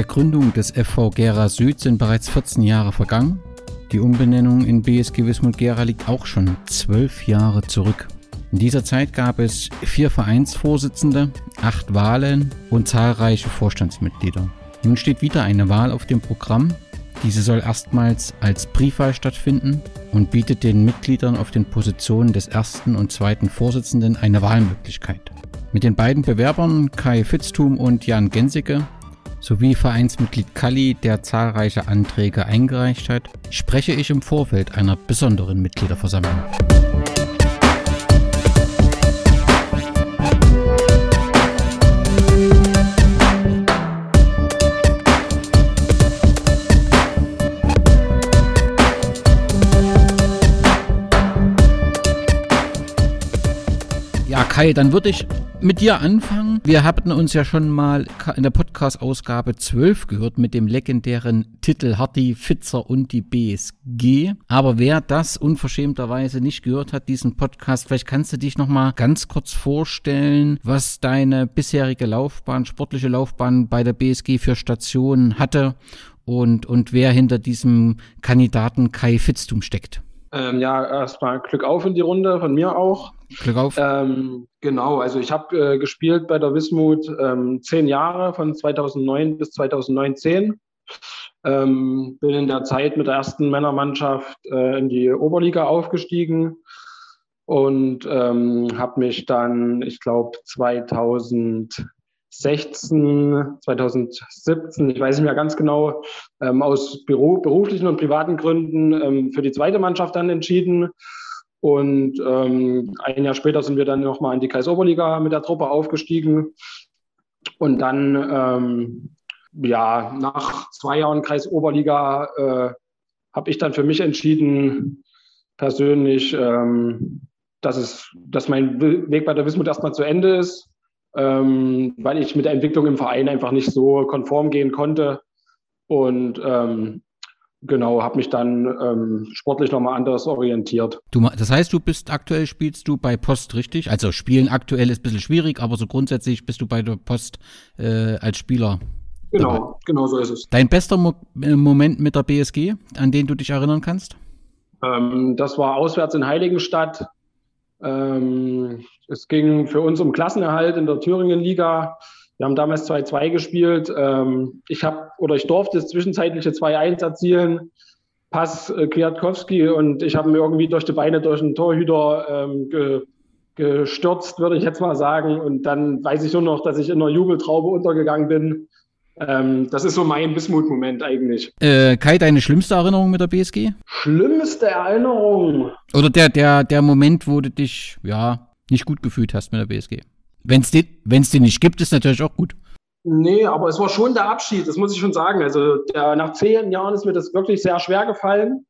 Der Gründung des FV Gera Süd sind bereits 14 Jahre vergangen. Die Umbenennung in BSG Wismut Gera liegt auch schon zwölf Jahre zurück. In dieser Zeit gab es vier Vereinsvorsitzende, acht Wahlen und zahlreiche Vorstandsmitglieder. Nun steht wieder eine Wahl auf dem Programm. Diese soll erstmals als Briefwahl stattfinden und bietet den Mitgliedern auf den Positionen des ersten und zweiten Vorsitzenden eine Wahlmöglichkeit. Mit den beiden Bewerbern Kai Fitztum und Jan Gensicke sowie Vereinsmitglied Kalli, der zahlreiche Anträge eingereicht hat, spreche ich im Vorfeld einer besonderen Mitgliederversammlung. Ja, Kai, dann würde ich mit dir anfangen. Wir hatten uns ja schon mal in der Podcast-Ausgabe 12 gehört mit dem legendären Titel Hardy, Fitzer und die BSG. Aber wer das unverschämterweise nicht gehört hat, diesen Podcast, vielleicht kannst du dich noch mal ganz kurz vorstellen, was deine bisherige Laufbahn, sportliche Laufbahn bei der BSG für Stationen hatte und, und wer hinter diesem Kandidaten Kai Fitztum steckt. Ähm, ja, erstmal Glück auf in die Runde von mir auch. Glück auf. Ähm, genau, also ich habe äh, gespielt bei der Wismut ähm, zehn Jahre, von 2009 bis 2019. Ähm, bin in der Zeit mit der ersten Männermannschaft äh, in die Oberliga aufgestiegen und ähm, habe mich dann, ich glaube, 2016, 2017, ich weiß nicht mehr ganz genau, ähm, aus Büro, beruflichen und privaten Gründen ähm, für die zweite Mannschaft dann entschieden und ähm, ein Jahr später sind wir dann nochmal in die Kaisoberliga mit der Truppe aufgestiegen. Und dann, ähm, ja, nach zwei Jahren Kreisoberliga äh, habe ich dann für mich entschieden, persönlich, ähm, dass, es, dass mein Weg bei der Wismut erstmal zu Ende ist, ähm, weil ich mit der Entwicklung im Verein einfach nicht so konform gehen konnte. Und ähm, Genau, habe mich dann ähm, sportlich nochmal anders orientiert. Du, das heißt, du bist aktuell, spielst du bei Post, richtig? Also spielen aktuell ist ein bisschen schwierig, aber so grundsätzlich bist du bei der Post äh, als Spieler. Genau, dabei. genau so ist es. Dein bester Mo äh, Moment mit der BSG, an den du dich erinnern kannst? Ähm, das war auswärts in Heiligenstadt. Ähm, es ging für uns um Klassenerhalt in der Thüringen-Liga. Wir haben damals 2-2 gespielt. Ähm, ich habe oder ich durfte das zwischenzeitliche 2-1 erzielen. Pass äh, Kwiatkowski und ich habe mir irgendwie durch die Beine durch den Torhüter ähm, ge, gestürzt, würde ich jetzt mal sagen. Und dann weiß ich nur noch, dass ich in einer Jubeltraube untergegangen bin. Ähm, das ist so mein Bismut-Moment eigentlich. Äh, Kai, deine schlimmste Erinnerung mit der BSG? Schlimmste Erinnerung? Oder der, der, der Moment, wo du dich, ja, nicht gut gefühlt hast mit der BSG? Wenn es den, den nicht gibt, ist natürlich auch gut. Nee, aber es war schon der Abschied, das muss ich schon sagen. Also der, nach zehn Jahren ist mir das wirklich sehr schwer gefallen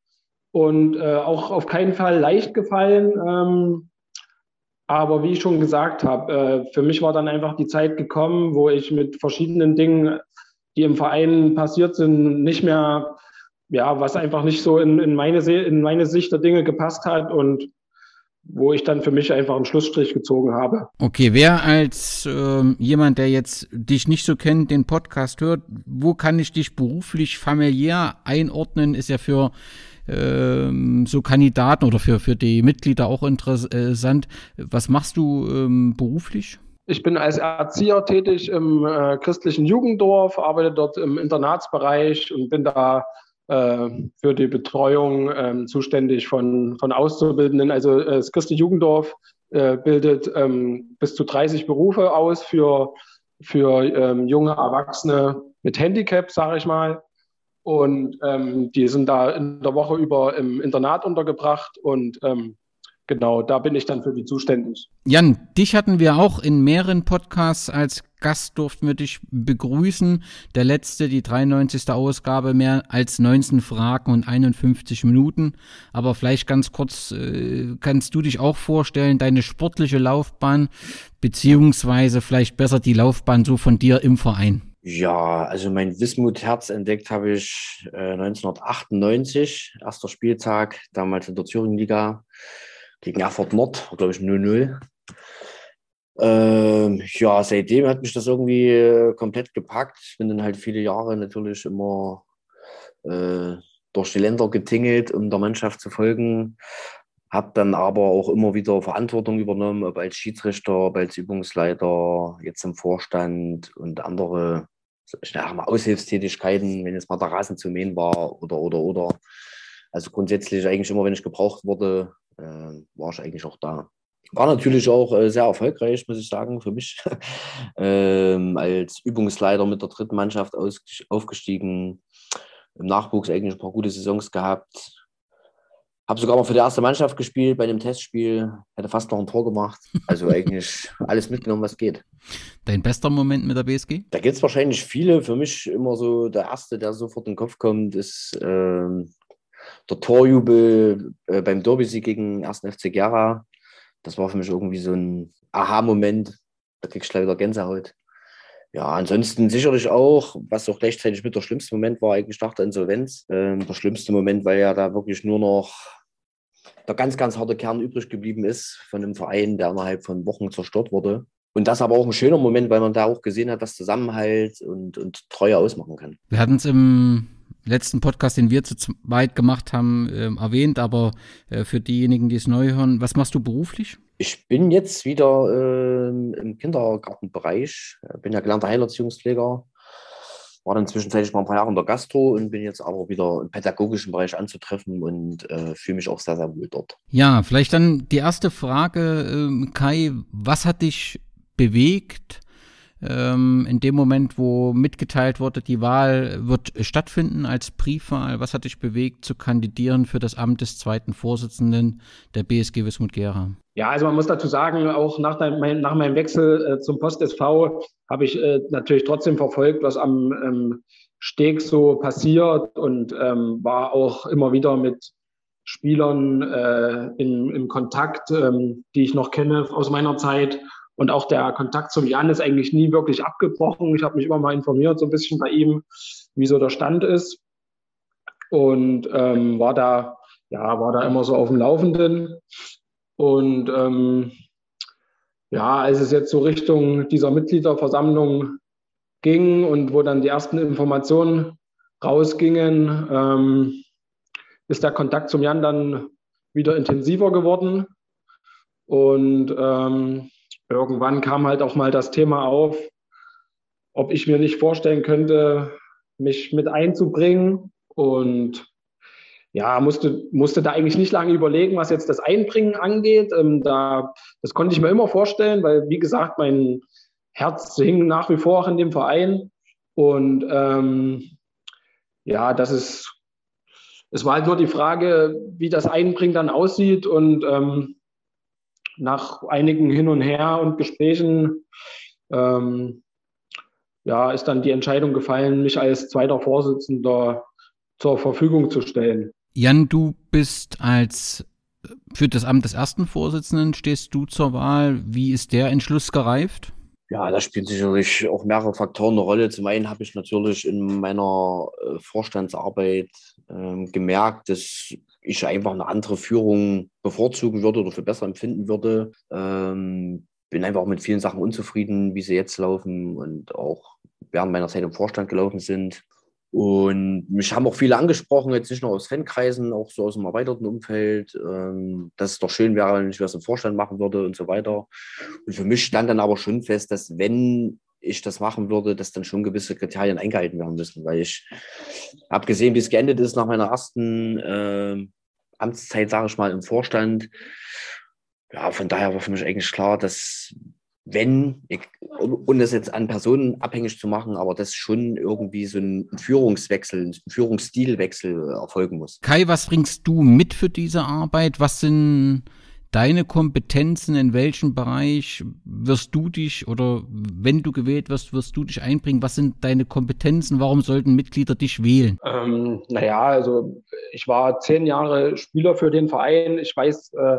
und äh, auch auf keinen Fall leicht gefallen. Ähm, aber wie ich schon gesagt habe, äh, für mich war dann einfach die Zeit gekommen, wo ich mit verschiedenen Dingen, die im Verein passiert sind, nicht mehr, ja, was einfach nicht so in, in, meine, in meine Sicht der Dinge gepasst hat und wo ich dann für mich einfach einen Schlussstrich gezogen habe. Okay, wer als äh, jemand, der jetzt dich nicht so kennt, den Podcast hört, wo kann ich dich beruflich, familiär einordnen? Ist ja für ähm, so Kandidaten oder für, für die Mitglieder auch interessant. Was machst du ähm, beruflich? Ich bin als Erzieher tätig im äh, christlichen Jugenddorf, arbeite dort im Internatsbereich und bin da für die Betreuung äh, zuständig von, von Auszubildenden. Also äh, das christliche Jugenddorf äh, bildet ähm, bis zu 30 Berufe aus für, für ähm, junge Erwachsene mit Handicap, sage ich mal. Und ähm, die sind da in der Woche über im Internat untergebracht und ähm, genau, da bin ich dann für die zuständig. Jan, dich hatten wir auch in mehreren Podcasts als Gast durften wir dich begrüßen. Der letzte, die 93. Ausgabe, mehr als 19 Fragen und 51 Minuten. Aber vielleicht ganz kurz, äh, kannst du dich auch vorstellen, deine sportliche Laufbahn, beziehungsweise vielleicht besser die Laufbahn so von dir im Verein? Ja, also mein Wismut-Herz entdeckt habe ich äh, 1998, erster Spieltag, damals in der Thüringen-Liga gegen Erfurt Nord, glaube ich 0-0. Ähm, ja, seitdem hat mich das irgendwie äh, komplett gepackt. Bin dann halt viele Jahre natürlich immer äh, durch die Länder getingelt, um der Mannschaft zu folgen. Habe dann aber auch immer wieder Verantwortung übernommen, ob als Schiedsrichter, ob als Übungsleiter, jetzt im Vorstand und andere ich mal, Aushilfstätigkeiten, wenn jetzt mal der Rasen zu mähen war oder, oder, oder. Also grundsätzlich eigentlich immer, wenn ich gebraucht wurde, äh, war ich eigentlich auch da. War natürlich auch äh, sehr erfolgreich, muss ich sagen, für mich. ähm, als Übungsleiter mit der dritten Mannschaft aus, aufgestiegen, im Nachwuchs eigentlich ein paar gute Saisons gehabt, habe sogar mal für die erste Mannschaft gespielt bei einem Testspiel, hätte fast noch ein Tor gemacht. Also eigentlich alles mitgenommen, was geht. Dein bester Moment mit der BSG? Da gibt es wahrscheinlich viele. Für mich immer so der erste, der sofort in den Kopf kommt, ist ähm, der Torjubel äh, beim Derby-Sieg gegen 1. FC Gera. Das war für mich irgendwie so ein Aha-Moment. Da kriegst du gleich wieder Gänsehaut. Ja, ansonsten sicherlich auch, was auch gleichzeitig mit der schlimmste Moment war, eigentlich nach der Insolvenz. Ähm, der schlimmste Moment, weil ja da wirklich nur noch der ganz, ganz harte Kern übrig geblieben ist von einem Verein, der innerhalb von Wochen zerstört wurde. Und das aber auch ein schöner Moment, weil man da auch gesehen hat, was Zusammenhalt und, und Treue ausmachen kann. Wir hatten es im letzten Podcast, den wir zu weit gemacht haben, äh, erwähnt, aber äh, für diejenigen, die es neu hören, was machst du beruflich? Ich bin jetzt wieder äh, im Kindergartenbereich, bin ja gelernter Heilerziehungspfleger, war dann zwischenzeitlich mal ein paar Jahre in der Gastro und bin jetzt aber wieder im pädagogischen Bereich anzutreffen und äh, fühle mich auch sehr, sehr wohl dort. Ja, vielleicht dann die erste Frage, ähm, Kai, was hat dich bewegt, ähm, in dem Moment, wo mitgeteilt wurde, die Wahl wird stattfinden als Briefwahl, was hat dich bewegt, zu kandidieren für das Amt des zweiten Vorsitzenden der BSG Wismut Gera? Ja, also man muss dazu sagen, auch nach, dein, nach meinem Wechsel äh, zum Post SV habe ich äh, natürlich trotzdem verfolgt, was am ähm, Steg so passiert und ähm, war auch immer wieder mit Spielern äh, in, in Kontakt, ähm, die ich noch kenne aus meiner Zeit. Und auch der Kontakt zum Jan ist eigentlich nie wirklich abgebrochen. Ich habe mich immer mal informiert, so ein bisschen bei ihm, wie so der Stand ist. Und ähm, war da, ja, war da immer so auf dem Laufenden. Und ähm, ja, als es jetzt so Richtung dieser Mitgliederversammlung ging und wo dann die ersten Informationen rausgingen, ähm, ist der Kontakt zum Jan dann wieder intensiver geworden. Und ähm, irgendwann kam halt auch mal das Thema auf, ob ich mir nicht vorstellen könnte, mich mit einzubringen. Und ja, musste, musste da eigentlich nicht lange überlegen, was jetzt das Einbringen angeht. Ähm, da, das konnte ich mir immer vorstellen, weil, wie gesagt, mein Herz hing nach wie vor auch in dem Verein. Und ähm, ja, das ist, es war halt nur die Frage, wie das Einbringen dann aussieht. Und ähm, nach einigen Hin und Her und Gesprächen ähm, ja, ist dann die Entscheidung gefallen, mich als zweiter Vorsitzender zur Verfügung zu stellen. Jan, du bist als für das Amt des ersten Vorsitzenden stehst du zur Wahl. Wie ist der Entschluss gereift? Ja, da spielen sicherlich auch mehrere Faktoren eine Rolle. Zum einen habe ich natürlich in meiner äh, Vorstandsarbeit äh, gemerkt, dass ich einfach eine andere Führung bevorzugen würde oder für besser empfinden würde. Ähm, bin einfach auch mit vielen Sachen unzufrieden, wie sie jetzt laufen und auch während meiner Zeit im Vorstand gelaufen sind. Und mich haben auch viele angesprochen, jetzt nicht nur aus Fankreisen, auch so aus dem erweiterten Umfeld, ähm, dass es doch schön wäre, wenn ich was im Vorstand machen würde und so weiter. Und für mich stand dann aber schon fest, dass wenn ich das machen würde, dass dann schon gewisse Kriterien eingehalten werden müssen, weil ich habe gesehen, wie es geendet ist nach meiner ersten äh, Amtszeit, sage ich mal, im Vorstand. Ja, von daher war für mich eigentlich klar, dass wenn, ich, um das jetzt an Personen abhängig zu machen, aber dass schon irgendwie so ein Führungswechsel, ein Führungsstilwechsel erfolgen muss. Kai, was bringst du mit für diese Arbeit? Was sind deine Kompetenzen? In welchem Bereich wirst du dich oder wenn du gewählt wirst, wirst du dich einbringen? Was sind deine Kompetenzen? Warum sollten Mitglieder dich wählen? Ähm, naja, also ich war zehn Jahre Spieler für den Verein. Ich weiß, äh,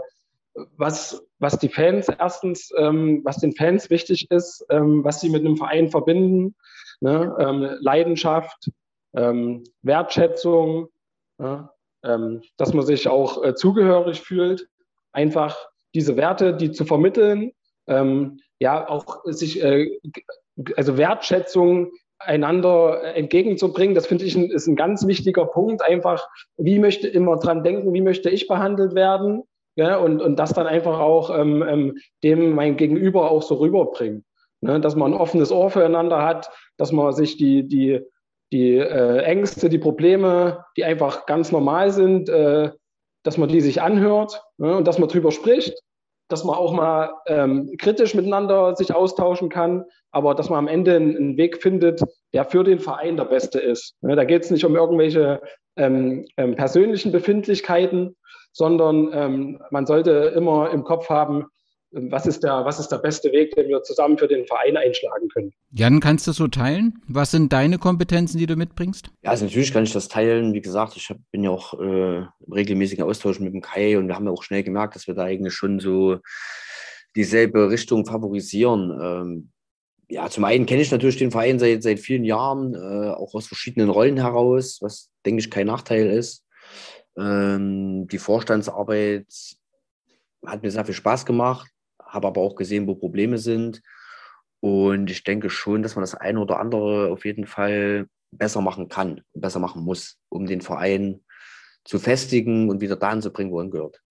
was, was die Fans erstens, ähm, was den Fans wichtig ist, ähm, was sie mit einem Verein verbinden, ne? ähm, Leidenschaft, ähm, Wertschätzung, ne? Ähm, dass man sich auch äh, zugehörig fühlt, einfach diese Werte, die zu vermitteln, ähm, ja, auch sich, äh, also Wertschätzung einander entgegenzubringen, das finde ich ein, ist ein ganz wichtiger Punkt. Einfach, wie möchte immer dran denken, wie möchte ich behandelt werden? ja, und, und das dann einfach auch ähm, ähm, dem mein Gegenüber auch so rüberbringen. Ne? Dass man ein offenes Ohr füreinander hat, dass man sich die, die, die äh, Ängste, die Probleme, die einfach ganz normal sind, äh, dass man die sich anhört ne? und dass man drüber spricht, dass man auch mal ähm, kritisch miteinander sich austauschen kann, aber dass man am Ende einen, Weg findet, der für den Verein der beste ist. Ne? Da geht es nicht um irgendwelche ähm, ähm, persönlichen Befindlichkeiten, sondern ähm, man sollte immer im Kopf haben, was ist, der, was ist der beste Weg, den wir zusammen für den Verein einschlagen können. Jan, kannst du das so teilen? Was sind deine Kompetenzen, die du mitbringst? Ja, also natürlich kann ich das teilen. Wie gesagt, ich hab, bin ja auch äh, im regelmäßigen Austausch mit dem Kai und wir haben ja auch schnell gemerkt, dass wir da eigentlich schon so dieselbe Richtung favorisieren. Ähm, ja, zum einen kenne ich natürlich den Verein seit, seit vielen Jahren, äh, auch aus verschiedenen Rollen heraus, was, denke ich, kein Nachteil ist. Ähm, die Vorstandsarbeit hat mir sehr viel Spaß gemacht, habe aber auch gesehen, wo Probleme sind. Und ich denke schon, dass man das eine oder andere auf jeden Fall besser machen kann, besser machen muss, um den Verein zu festigen und wieder dahin zu bringen, wo er gehört.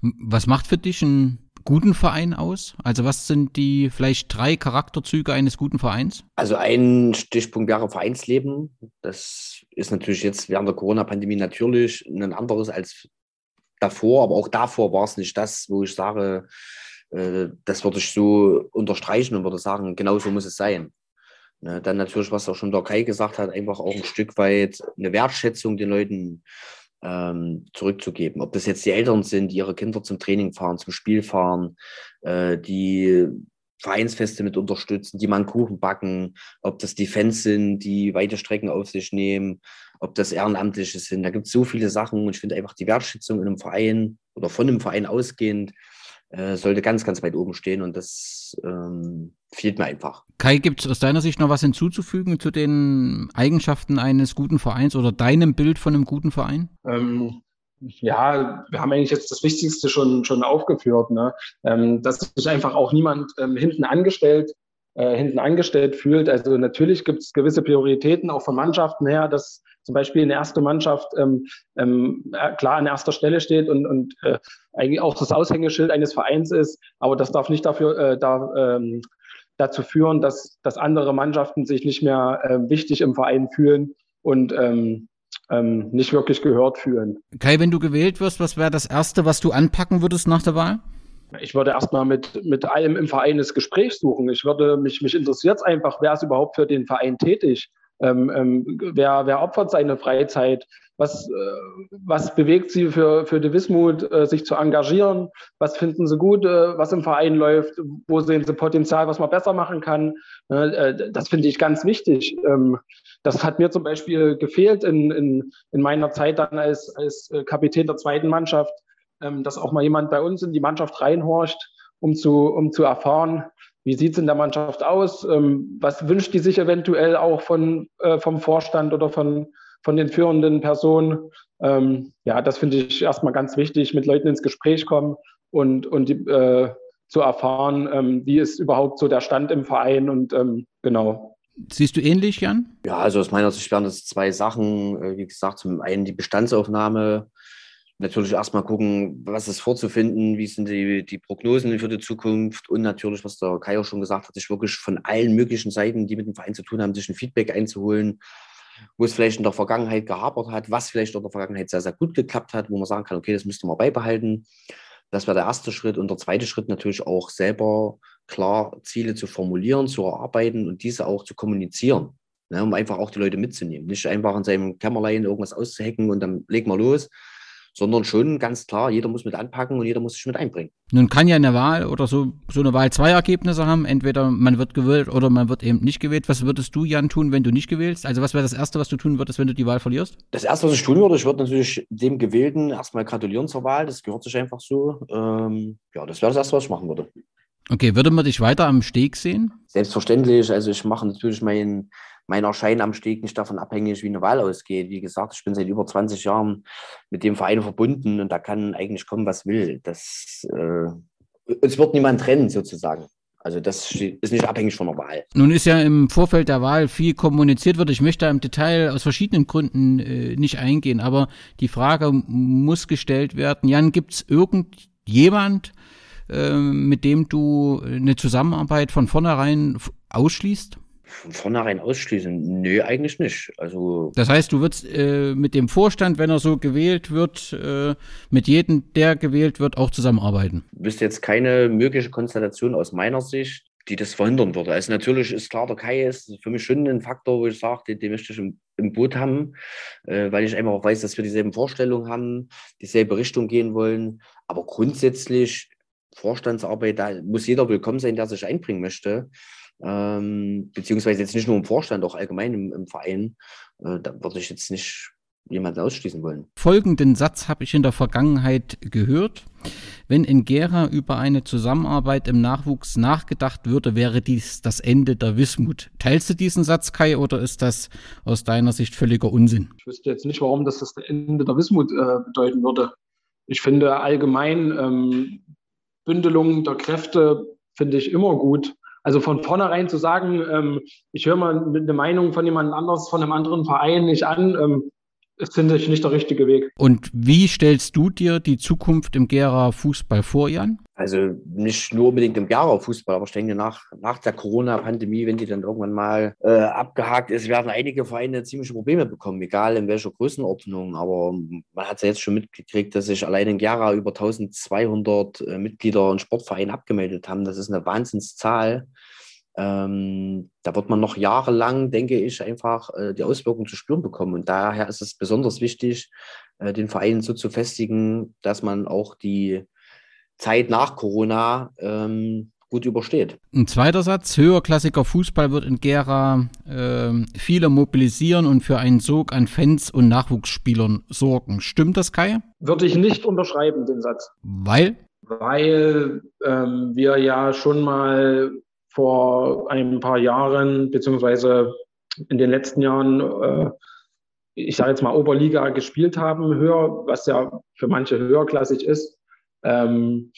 Was macht für dich ein guten Verein aus? Also was sind die vielleicht drei Charakterzüge eines guten Vereins? Also ein Stichpunkt wäre Vereinsleben. Das ist natürlich jetzt während der Corona-Pandemie natürlich ein anderes als davor, aber auch davor war es nicht das, wo ich sage, das würde ich so unterstreichen und würde sagen, genau so muss es sein. Ne, dann natürlich, was auch schon der Kai gesagt hat, einfach auch ein Stück weit eine Wertschätzung den Leuten ähm, zurückzugeben. Ob das jetzt die Eltern sind, die ihre Kinder zum Training fahren, zum Spiel fahren, äh, die Vereinsfeste mit unterstützen, die einen Kuchen backen, ob das die Fans sind, die weite Strecken auf sich nehmen, ob das Ehrenamtliche sind. Da gibt es so viele Sachen und ich finde einfach die Wertschätzung in einem Verein oder von einem Verein ausgehend äh, sollte ganz, ganz weit oben stehen und das ähm, fehlt mir einfach. Kai, gibt es aus deiner Sicht noch was hinzuzufügen zu den Eigenschaften eines guten Vereins oder deinem Bild von einem guten Verein? Ähm, ja, wir haben eigentlich jetzt das Wichtigste schon, schon aufgeführt, ne? Ähm, dass sich einfach auch niemand ähm, hinten angestellt äh, hinten angestellt fühlt. Also natürlich gibt es gewisse Prioritäten auch von Mannschaften her, dass zum Beispiel eine erste Mannschaft ähm, ähm, klar an erster Stelle steht und, und äh, eigentlich auch das Aushängeschild eines Vereins ist, aber das darf nicht dafür äh, da, ähm, dazu führen, dass, dass andere Mannschaften sich nicht mehr äh, wichtig im Verein fühlen und ähm, ähm, nicht wirklich gehört fühlen. Kai, wenn du gewählt wirst, was wäre das Erste, was du anpacken würdest nach der Wahl? Ich würde erstmal mit, mit allem im Verein das Gespräch suchen. Ich würde mich, mich interessiert einfach, wer ist überhaupt für den Verein tätig? Ähm, ähm, wer, wer opfert seine Freizeit? Was, äh, was bewegt sie für, für die Wismut, äh, sich zu engagieren? Was finden sie gut, äh, was im Verein läuft? Wo sehen sie Potenzial, was man besser machen kann? Äh, das finde ich ganz wichtig. Ähm, das hat mir zum Beispiel gefehlt in, in, in meiner Zeit dann als, als äh, Kapitän der zweiten Mannschaft, ähm, dass auch mal jemand bei uns in die Mannschaft reinhorcht, um zu, um zu erfahren, wie sieht es in der Mannschaft aus? Ähm, was wünscht die sich eventuell auch von, äh, vom Vorstand oder von, von den führenden Personen. Ähm, ja, das finde ich erstmal ganz wichtig, mit Leuten ins Gespräch kommen und, und die, äh, zu erfahren, ähm, wie ist überhaupt so der Stand im Verein und ähm, genau. Siehst du ähnlich, Jan? Ja, also aus meiner Sicht wären das zwei Sachen. Äh, wie gesagt, zum einen die Bestandsaufnahme. Natürlich erstmal gucken, was ist vorzufinden, wie sind die, die Prognosen für die Zukunft und natürlich, was der Kai auch schon gesagt hat, sich wirklich von allen möglichen Seiten, die mit dem Verein zu tun haben, sich ein Feedback einzuholen, wo es vielleicht in der Vergangenheit gehapert hat, was vielleicht in der Vergangenheit sehr, sehr gut geklappt hat, wo man sagen kann, okay, das müsste man beibehalten. Das wäre der erste Schritt. Und der zweite Schritt natürlich auch selber klar Ziele zu formulieren, zu erarbeiten und diese auch zu kommunizieren, ne, um einfach auch die Leute mitzunehmen. Nicht einfach in seinem Kämmerlein irgendwas auszuhacken und dann leg mal los, sondern schon ganz klar, jeder muss mit anpacken und jeder muss sich mit einbringen. Nun kann ja eine Wahl oder so, so eine Wahl zwei Ergebnisse haben. Entweder man wird gewählt oder man wird eben nicht gewählt. Was würdest du, Jan, tun, wenn du nicht gewählst? Also was wäre das Erste, was du tun würdest, wenn du die Wahl verlierst? Das Erste, was ich tun würde, ich würde natürlich dem Gewählten erstmal gratulieren zur Wahl. Das gehört sich einfach so. Ähm, ja, das wäre das Erste, was ich machen würde. Okay, würde man dich weiter am Steg sehen? Selbstverständlich. Also ich mache natürlich meinen mein Erscheinen am Steg nicht davon abhängig, wie eine Wahl ausgeht. Wie gesagt, ich bin seit über 20 Jahren mit dem Verein verbunden und da kann eigentlich kommen, was will. Das, äh, es wird niemand trennen, sozusagen. Also das ist nicht abhängig von der Wahl. Nun ist ja im Vorfeld der Wahl viel kommuniziert wird. Ich möchte im Detail aus verschiedenen Gründen äh, nicht eingehen, aber die Frage muss gestellt werden. Jan, gibt es irgendjemand, äh, mit dem du eine Zusammenarbeit von vornherein ausschließt? Von vornherein ausschließen? Nö, eigentlich nicht. Also das heißt, du würdest äh, mit dem Vorstand, wenn er so gewählt wird, äh, mit jedem, der gewählt wird, auch zusammenarbeiten? Wüsste jetzt keine mögliche Konstellation aus meiner Sicht, die das verhindern würde. Also natürlich ist klar, der Kai ist für mich schon ein Faktor, wo ich sage, den, den möchte ich im, im Boot haben, äh, weil ich einfach auch weiß, dass wir dieselben Vorstellungen haben, dieselbe Richtung gehen wollen. Aber grundsätzlich Vorstandsarbeit, da muss jeder willkommen sein, der sich einbringen möchte ähm, beziehungsweise jetzt nicht nur im Vorstand, auch allgemein im, im Verein, äh, da würde ich jetzt nicht jemanden ausschließen wollen. Folgenden Satz habe ich in der Vergangenheit gehört. Wenn in Gera über eine Zusammenarbeit im Nachwuchs nachgedacht würde, wäre dies das Ende der Wismut. Teilst du diesen Satz, Kai, oder ist das aus deiner Sicht völliger Unsinn? Ich wüsste jetzt nicht, warum das das Ende der Wismut äh, bedeuten würde. Ich finde allgemein ähm, Bündelung der Kräfte finde ich immer gut. Also von vornherein zu sagen, ähm, ich höre mal eine Meinung von jemand anders, von einem anderen Verein nicht an, ähm, ist, finde ich, nicht der richtige Weg. Und wie stellst du dir die Zukunft im Gera Fußball vor, Jan? Also nicht nur unbedingt im Gera Fußball, aber ich denke, nach, nach der Corona-Pandemie, wenn die dann irgendwann mal äh, abgehakt ist, werden einige Vereine ziemliche Probleme bekommen, egal in welcher Größenordnung. Aber man hat es ja jetzt schon mitgekriegt, dass sich allein in Gera über 1200 äh, Mitglieder und Sportvereine abgemeldet haben. Das ist eine Wahnsinnszahl. Ähm, da wird man noch jahrelang, denke ich, einfach äh, die Auswirkungen zu spüren bekommen. Und daher ist es besonders wichtig, äh, den Verein so zu festigen, dass man auch die Zeit nach Corona ähm, gut übersteht. Ein zweiter Satz, höherklassiger Fußball wird in Gera äh, viele mobilisieren und für einen Sog an Fans und Nachwuchsspielern sorgen. Stimmt das, Kai? Würde ich nicht unterschreiben, den Satz. Weil? Weil ähm, wir ja schon mal vor ein paar Jahren, beziehungsweise in den letzten Jahren, äh, ich sage jetzt mal Oberliga gespielt haben, höher, was ja für manche höherklassig ist. Ähm,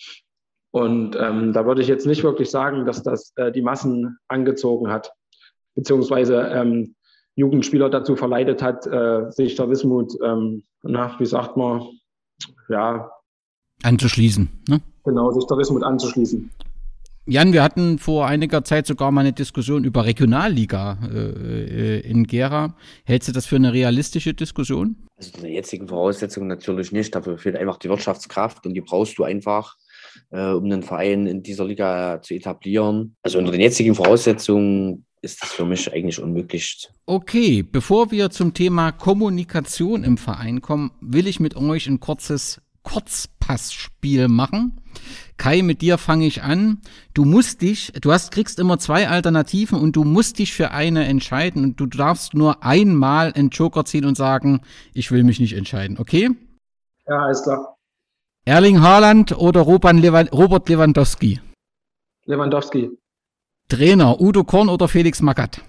und ähm, da würde ich jetzt nicht wirklich sagen, dass das äh, die Massen angezogen hat, beziehungsweise ähm, Jugendspieler dazu verleitet hat, äh, sich der Wismut, ähm, nach, wie sagt man, ja. Anzuschließen, ne? Genau, sich der Wismut anzuschließen. Jan, wir hatten vor einiger Zeit sogar mal eine Diskussion über Regionalliga äh, in Gera. Hältst du das für eine realistische Diskussion? Also in der jetzigen Voraussetzung natürlich nicht. Dafür fehlt einfach die Wirtschaftskraft und die brauchst du einfach, äh, um einen Verein in dieser Liga zu etablieren. Also unter den jetzigen Voraussetzungen ist das für mich eigentlich unmöglich. Okay, bevor wir zum Thema Kommunikation im Verein kommen, will ich mit euch ein kurzes Kurzpassspiel machen. Kai, mit dir fange ich an. Du musst dich, du hast, kriegst immer zwei Alternativen und du musst dich für eine entscheiden und du darfst nur einmal einen Joker ziehen und sagen, ich will mich nicht entscheiden, okay? Ja, alles klar. Erling Haaland oder Robert Lewandowski? Lewandowski. Trainer, Udo Korn oder Felix Magath?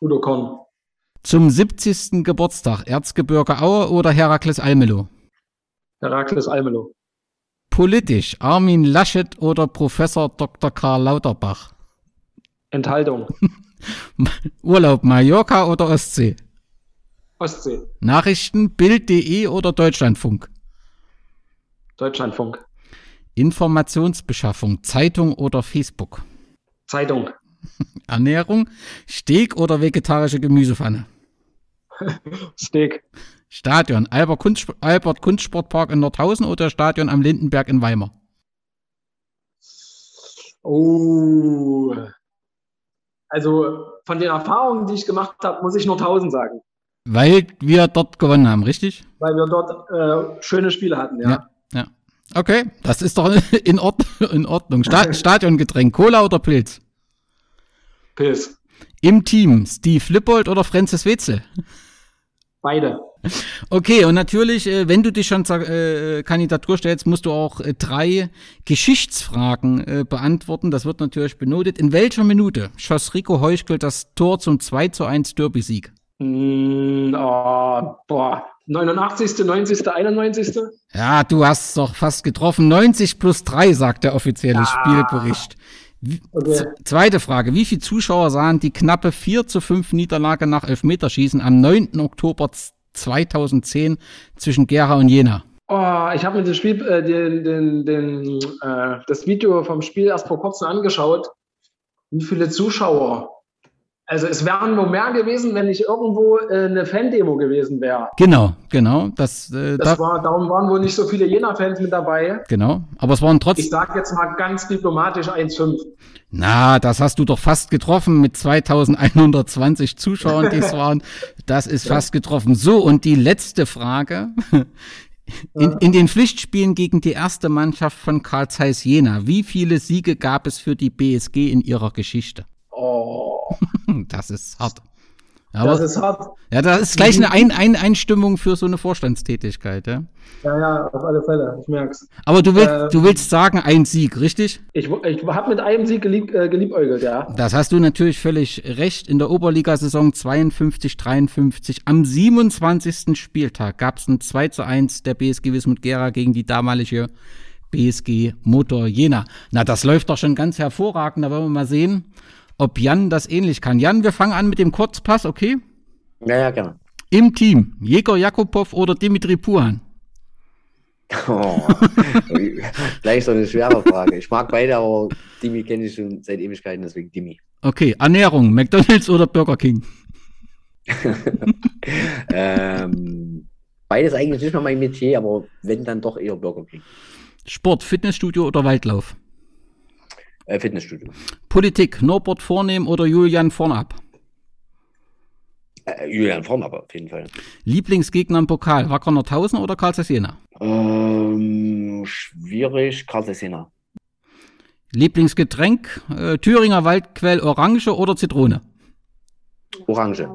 Udo Korn. Zum 70. Geburtstag Erzgebirge Aue oder Herakles Almelo? Herakles Almelo. Politisch Armin Laschet oder Professor Dr. Karl Lauterbach? Enthaltung. Urlaub Mallorca oder Ostsee? Ostsee. Nachrichten Bild.de oder Deutschlandfunk? Deutschlandfunk. Informationsbeschaffung Zeitung oder Facebook? Zeitung. Ernährung Steak oder vegetarische Gemüsepfanne? Steak. Stadion Albert, Kunst, Albert Kunstsportpark in Nordhausen oder Stadion am Lindenberg in Weimar? Oh. Also von den Erfahrungen, die ich gemacht habe, muss ich 1000 sagen. Weil wir dort gewonnen haben, richtig? Weil wir dort äh, schöne Spiele hatten, ja. Ja, ja. Okay, das ist doch in, Ord in Ordnung. Sta Stadiongetränk, Cola oder Pilz? Pilz. Im Team Steve Lippold oder Francis Wetzel? Beide. Okay, und natürlich, äh, wenn du dich schon zur äh, Kandidatur stellst, musst du auch äh, drei Geschichtsfragen äh, beantworten. Das wird natürlich benotet. In welcher Minute schoss Rico Heuschkel das Tor zum 2 zu 1 Derby-Sieg? Mm, oh, boah. 89., 90., 91. Ja, du hast doch fast getroffen. 90 plus 3, sagt der offizielle Ah. Spielbericht. Okay. Zweite Frage. Wie viele Zuschauer sahen die knappe 4 zu 5 Niederlage nach Elfmeterschießen am 9. Oktober 2010 zwischen Gera und Jena? Oh, ich habe mir das Spiel, äh, den, den, den, äh, das Video vom Spiel erst vor kurzem angeschaut. Wie viele Zuschauer? Also es wären nur mehr gewesen, wenn nicht irgendwo äh, eine Fan-Demo gewesen wäre. Genau, genau. Das, äh, Das da, war, darum waren wohl nicht so viele Jena-Fans mit dabei. genau. Aber es waren Ich trotzdem. sage jetzt mal ganz diplomatisch 1,5. Na, das hast du doch fast getroffen mit 2120 Zuschauern, die es waren. Das ist fast getroffen. So, und die letzte Frage. In, in den Pflichtspielen gegen die erste Mannschaft von Karl Zeiss Jena, wie viele Siege gab es für die BSG in ihrer Geschichte? Oh, Das ist hart. Aber, das ist hart. ja, das ist gleich eine ein ein Einstimmung für so eine Vorstandstätigkeit, ja. Ja, ja, auf alle Fälle. Ich merk's. Aber du willst, Ähm. du willst sagen, ein Sieg, richtig? Ich, ich habe mit einem Sieg gelieb, äh, geliebäugelt, ja. Das hast du natürlich völlig recht. In der Oberligasaison 52, 53 am 27. Spieltag gab es ein 2 zu 1 der BSG Wismut Gera gegen die damalige BSG Motor Jena. Na, das läuft doch schon ganz hervorragend. Da wollen wir mal sehen, ob Jan das ähnlich kann. Jan, wir fangen an mit dem Kurzpass, okay? Ja, ja, gerne. Im Team, Jäger Jakubow oder Dimitri Puhan? Oh, gleich so eine schwere Frage. Ich mag beide, aber Dimi kenne ich schon seit Ewigkeiten, deswegen Dimi. Okay, Ernährung, McDonalds oder Burger King? ähm, beides eigentlich nicht mal mein Metier, aber wenn, dann doch eher Burger King. Sport, Fitnessstudio oder Waldlauf? Äh, Fitnessstudio. Politik, Norbert Vornehm oder Julian Vornab? Äh, Julian Form aber auf jeden Fall. Lieblingsgegner im Pokal, Wacker Nordhausen oder Karl Jena? Ähm, schwierig, Karl Sena. Lieblingsgetränk, äh, Thüringer Waldquell Orange oder Zitrone? Orange.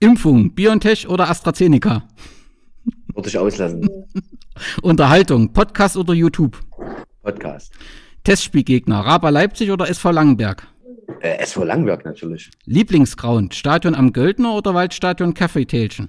Impfung, BioNTech oder AstraZeneca? Würde ich auslassen. Unterhaltung, Podcast oder YouTube? Podcast. Testspielgegner, Raba Leipzig oder SV Langenberg? Äh, SV Langwerk natürlich. Lieblingsground, Stadion am Göldner oder Waldstadion Kaffeetälchen?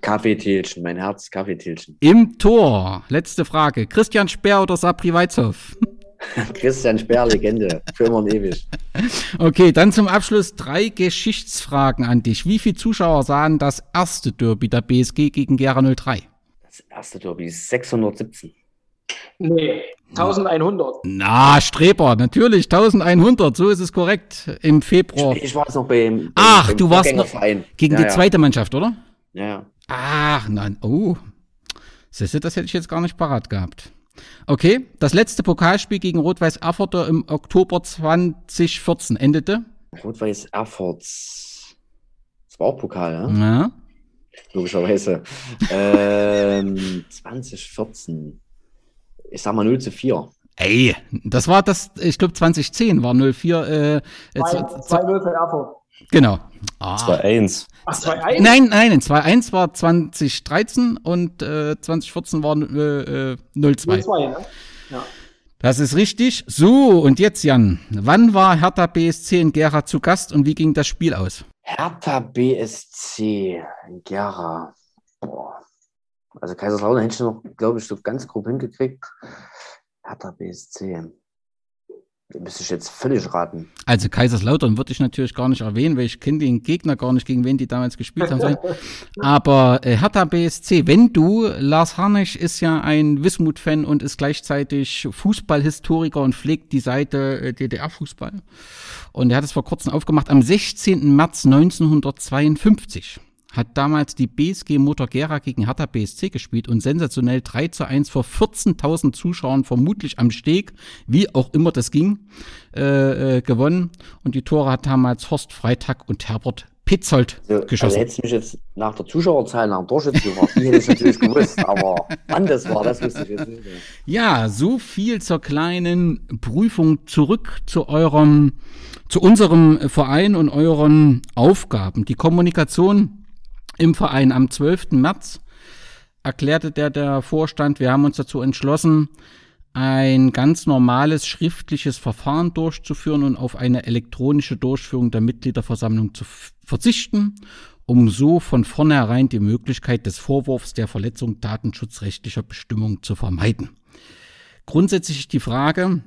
Kaffeetälchen, mein Herz, Kaffeetälchen. Im Tor, letzte Frage, Christian Speer oder Sabri Weizhoff? Christian Speer, Legende. Für immer und ewig. Okay, dann zum Abschluss drei Geschichtsfragen an dich. Wie viele Zuschauer sahen das erste Derby der BSG gegen Gera 03? Das erste Derby ist 617. Nee, 1100. Na, Streber, natürlich, 1100, so ist es korrekt, im Februar. Ich war jetzt noch beim, Ach, beim du warst noch gegen ja, die ja. zweite Mannschaft, oder? Ja, ja. Ach, nein, oh. Siehst du, das hätte ich jetzt gar nicht parat gehabt. Okay, das letzte Pokalspiel gegen Rot-Weiß Erfurter im Oktober 2014 endete. Rot-Weiß Erfurts. Das war auch Pokal, ja? Ja. Logischerweise. ähm, 2014. Ich sag mal 0 zu 4. Ey, das war das, ich glaube 2010 war 04. Äh, äh, Zwei- z- z- 2-0 für Erfurt. genau. Ah. 2-1. Ach, 2-1? Nein, nein, 2-1 war 2013 und äh, 2014 war äh, äh, 0-2. 0-2, ne? Ja. Das ist richtig. So, und jetzt Jan, wann war Hertha BSC in Gera zu Gast und wie ging das Spiel aus? Hertha BSC in Gera. Also Kaiserslautern hätte ich noch, glaube ich, so ganz grob hingekriegt. Hertha BSC. Müsste ich jetzt völlig raten. Also Kaiserslautern würde ich natürlich gar nicht erwähnen, weil ich kenne den Gegner gar nicht, gegen wen die damals gespielt haben. Aber äh, Hertha BSC, wenn du, Lars Harnisch ist ja ein Wismut-Fan und ist gleichzeitig Fußballhistoriker und pflegt die Seite äh, DDR-Fußball. Und er hat es vor kurzem aufgemacht, am 16. März 1952 hat damals die BSG Motor Gera gegen Hertha BSC gespielt und sensationell 3 zu 1 vor 14.000 Zuschauern, vermutlich am Steg, wie auch immer das ging, äh, äh, gewonnen. Und die Tore hat damals Horst Freitag und Herbert Petzold also, geschossen. Also hättest du mich jetzt nach der Zuschauerzahl, nach dem Torschütz gefragt, die hätte ich natürlich gewusst, aber wann das war, das wusste ich jetzt nicht. Ja, so viel zur kleinen Prüfung zurück zu eurem, zu unserem Verein und euren Aufgaben. Die Kommunikation im Verein. Am 12. März erklärte der, der Vorstand, wir haben uns dazu entschlossen, ein ganz normales schriftliches Verfahren durchzuführen und auf eine elektronische Durchführung der Mitgliederversammlung zu verzichten, um so von vornherein die Möglichkeit des Vorwurfs der Verletzung datenschutzrechtlicher Bestimmungen zu vermeiden. Grundsätzlich die Frage,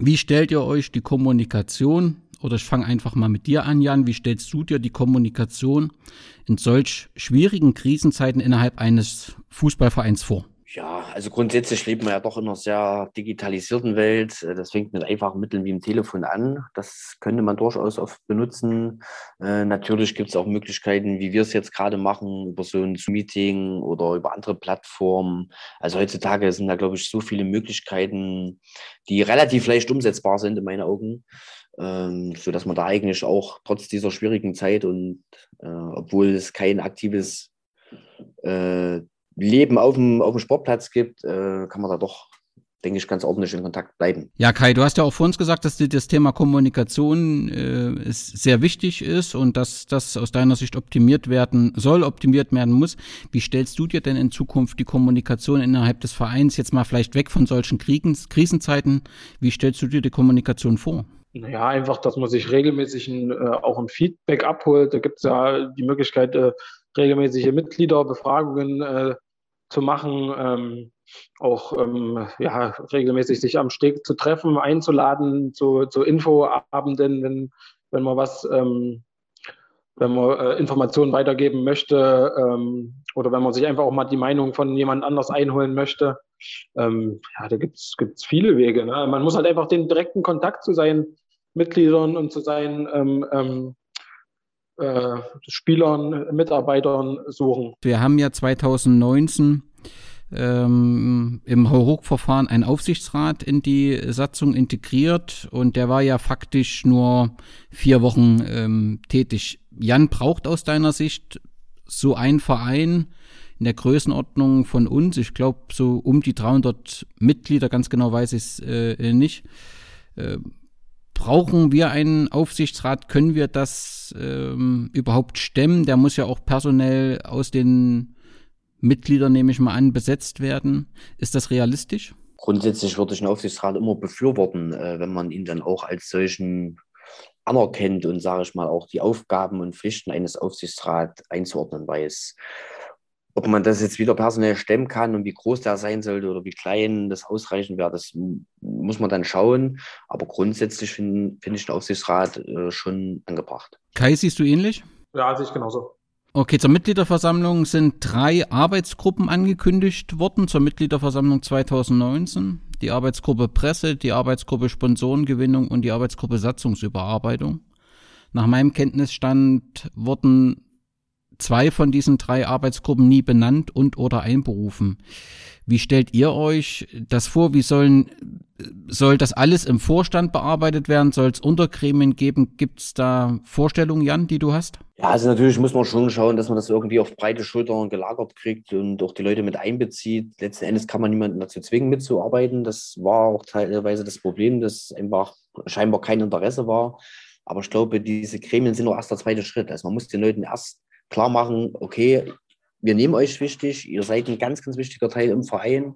wie stellt ihr euch die Kommunikation oder ich fange einfach mal mit dir an, Jan. Wie stellst du dir die Kommunikation in solch schwierigen Krisenzeiten innerhalb eines Fußballvereins vor? Ja, also grundsätzlich leben wir ja doch in einer sehr digitalisierten Welt. Das fängt mit einfachen Mitteln wie dem Telefon an. Das könnte man durchaus oft benutzen. Äh, natürlich gibt es auch Möglichkeiten, wie wir es jetzt gerade machen, über so ein Meeting oder über andere Plattformen. Also heutzutage sind da, glaube ich, so viele Möglichkeiten, die relativ leicht umsetzbar sind in meinen Augen ähm, sodass man da eigentlich auch trotz dieser schwierigen Zeit und äh, obwohl es kein aktives äh, Leben auf dem, auf dem Sportplatz gibt, äh, kann man da doch denke ich, ganz ordentlich in Kontakt bleiben. Ja, Kai, du hast ja auch vor uns gesagt, dass dir das Thema Kommunikation äh, sehr wichtig ist und dass das aus deiner Sicht optimiert werden soll, optimiert werden muss. Wie stellst du dir denn in Zukunft die Kommunikation innerhalb des Vereins jetzt mal vielleicht weg von solchen Kriegen, Krisenzeiten? Wie stellst du dir die Kommunikation vor? Naja, einfach, dass man sich regelmäßig ein, äh, auch ein Feedback abholt. Da gibt es ja die Möglichkeit, äh, regelmäßige Mitgliederbefragungen äh, zu machen, ähm, auch ähm, ja, regelmäßig sich am Steg zu treffen, einzuladen zu, zu Infoabenden, wenn, wenn man was, ähm, wenn man äh, Informationen weitergeben möchte ähm, oder wenn man sich einfach auch mal die Meinung von jemand anders einholen möchte. Ähm, ja, da gibt es viele Wege. Ne? Man muss halt einfach den direkten Kontakt zu seinen Mitgliedern und zu seinen ähm, ähm, äh, Spielern, Mitarbeitern suchen. Wir haben ja 2019 ähm, im Hauruck-Verfahren einen Aufsichtsrat in die Satzung integriert und der war ja faktisch nur vier Wochen ähm, tätig. Jan braucht aus deiner Sicht so ein Verein in der Größenordnung von uns, ich glaube so um die 300 Mitglieder, ganz genau weiß ich es äh, nicht, äh, brauchen wir einen Aufsichtsrat? Können wir das ähm, überhaupt stemmen? Der muss ja auch personell aus den Mitgliedern, nehme ich mal an, besetzt werden. Ist das realistisch? Grundsätzlich würde ich einen Aufsichtsrat immer befürworten, äh, wenn man ihn dann auch als solchen anerkennt und, sage ich mal, auch die Aufgaben und Pflichten eines Aufsichtsrats einzuordnen weiß. Ob man das jetzt wieder personell stemmen kann und wie groß der sein sollte oder wie klein das ausreichen wäre, das muss man dann schauen. Aber grundsätzlich finde find ich den Aufsichtsrat äh, schon angebracht. Kai, siehst du ähnlich? Ja, sehe ich genauso. Okay, zur Mitgliederversammlung sind drei Arbeitsgruppen angekündigt worden zur Mitgliederversammlung 2019. Die Arbeitsgruppe Presse, die Arbeitsgruppe Sponsorengewinnung und die Arbeitsgruppe Satzungsüberarbeitung. Nach meinem Kenntnisstand wurden zwei von diesen drei Arbeitsgruppen nie benannt und oder einberufen. Wie stellt ihr euch das vor? Wie sollen, soll das alles im Vorstand bearbeitet werden? Soll es Untergremien geben? Gibt es da Vorstellungen, Jan, die du hast? Ja, also natürlich muss man schon schauen, dass man das irgendwie auf breite Schultern gelagert kriegt und auch die Leute mit einbezieht. Letzten Endes kann man niemanden dazu zwingen, mitzuarbeiten. Das war auch teilweise das Problem, dass einfach scheinbar kein Interesse war. Aber ich glaube, diese Gremien sind nur erst der zweite Schritt. Also man muss den Leuten erst klar machen, okay, wir nehmen euch wichtig, ihr seid ein ganz, ganz wichtiger Teil im Verein.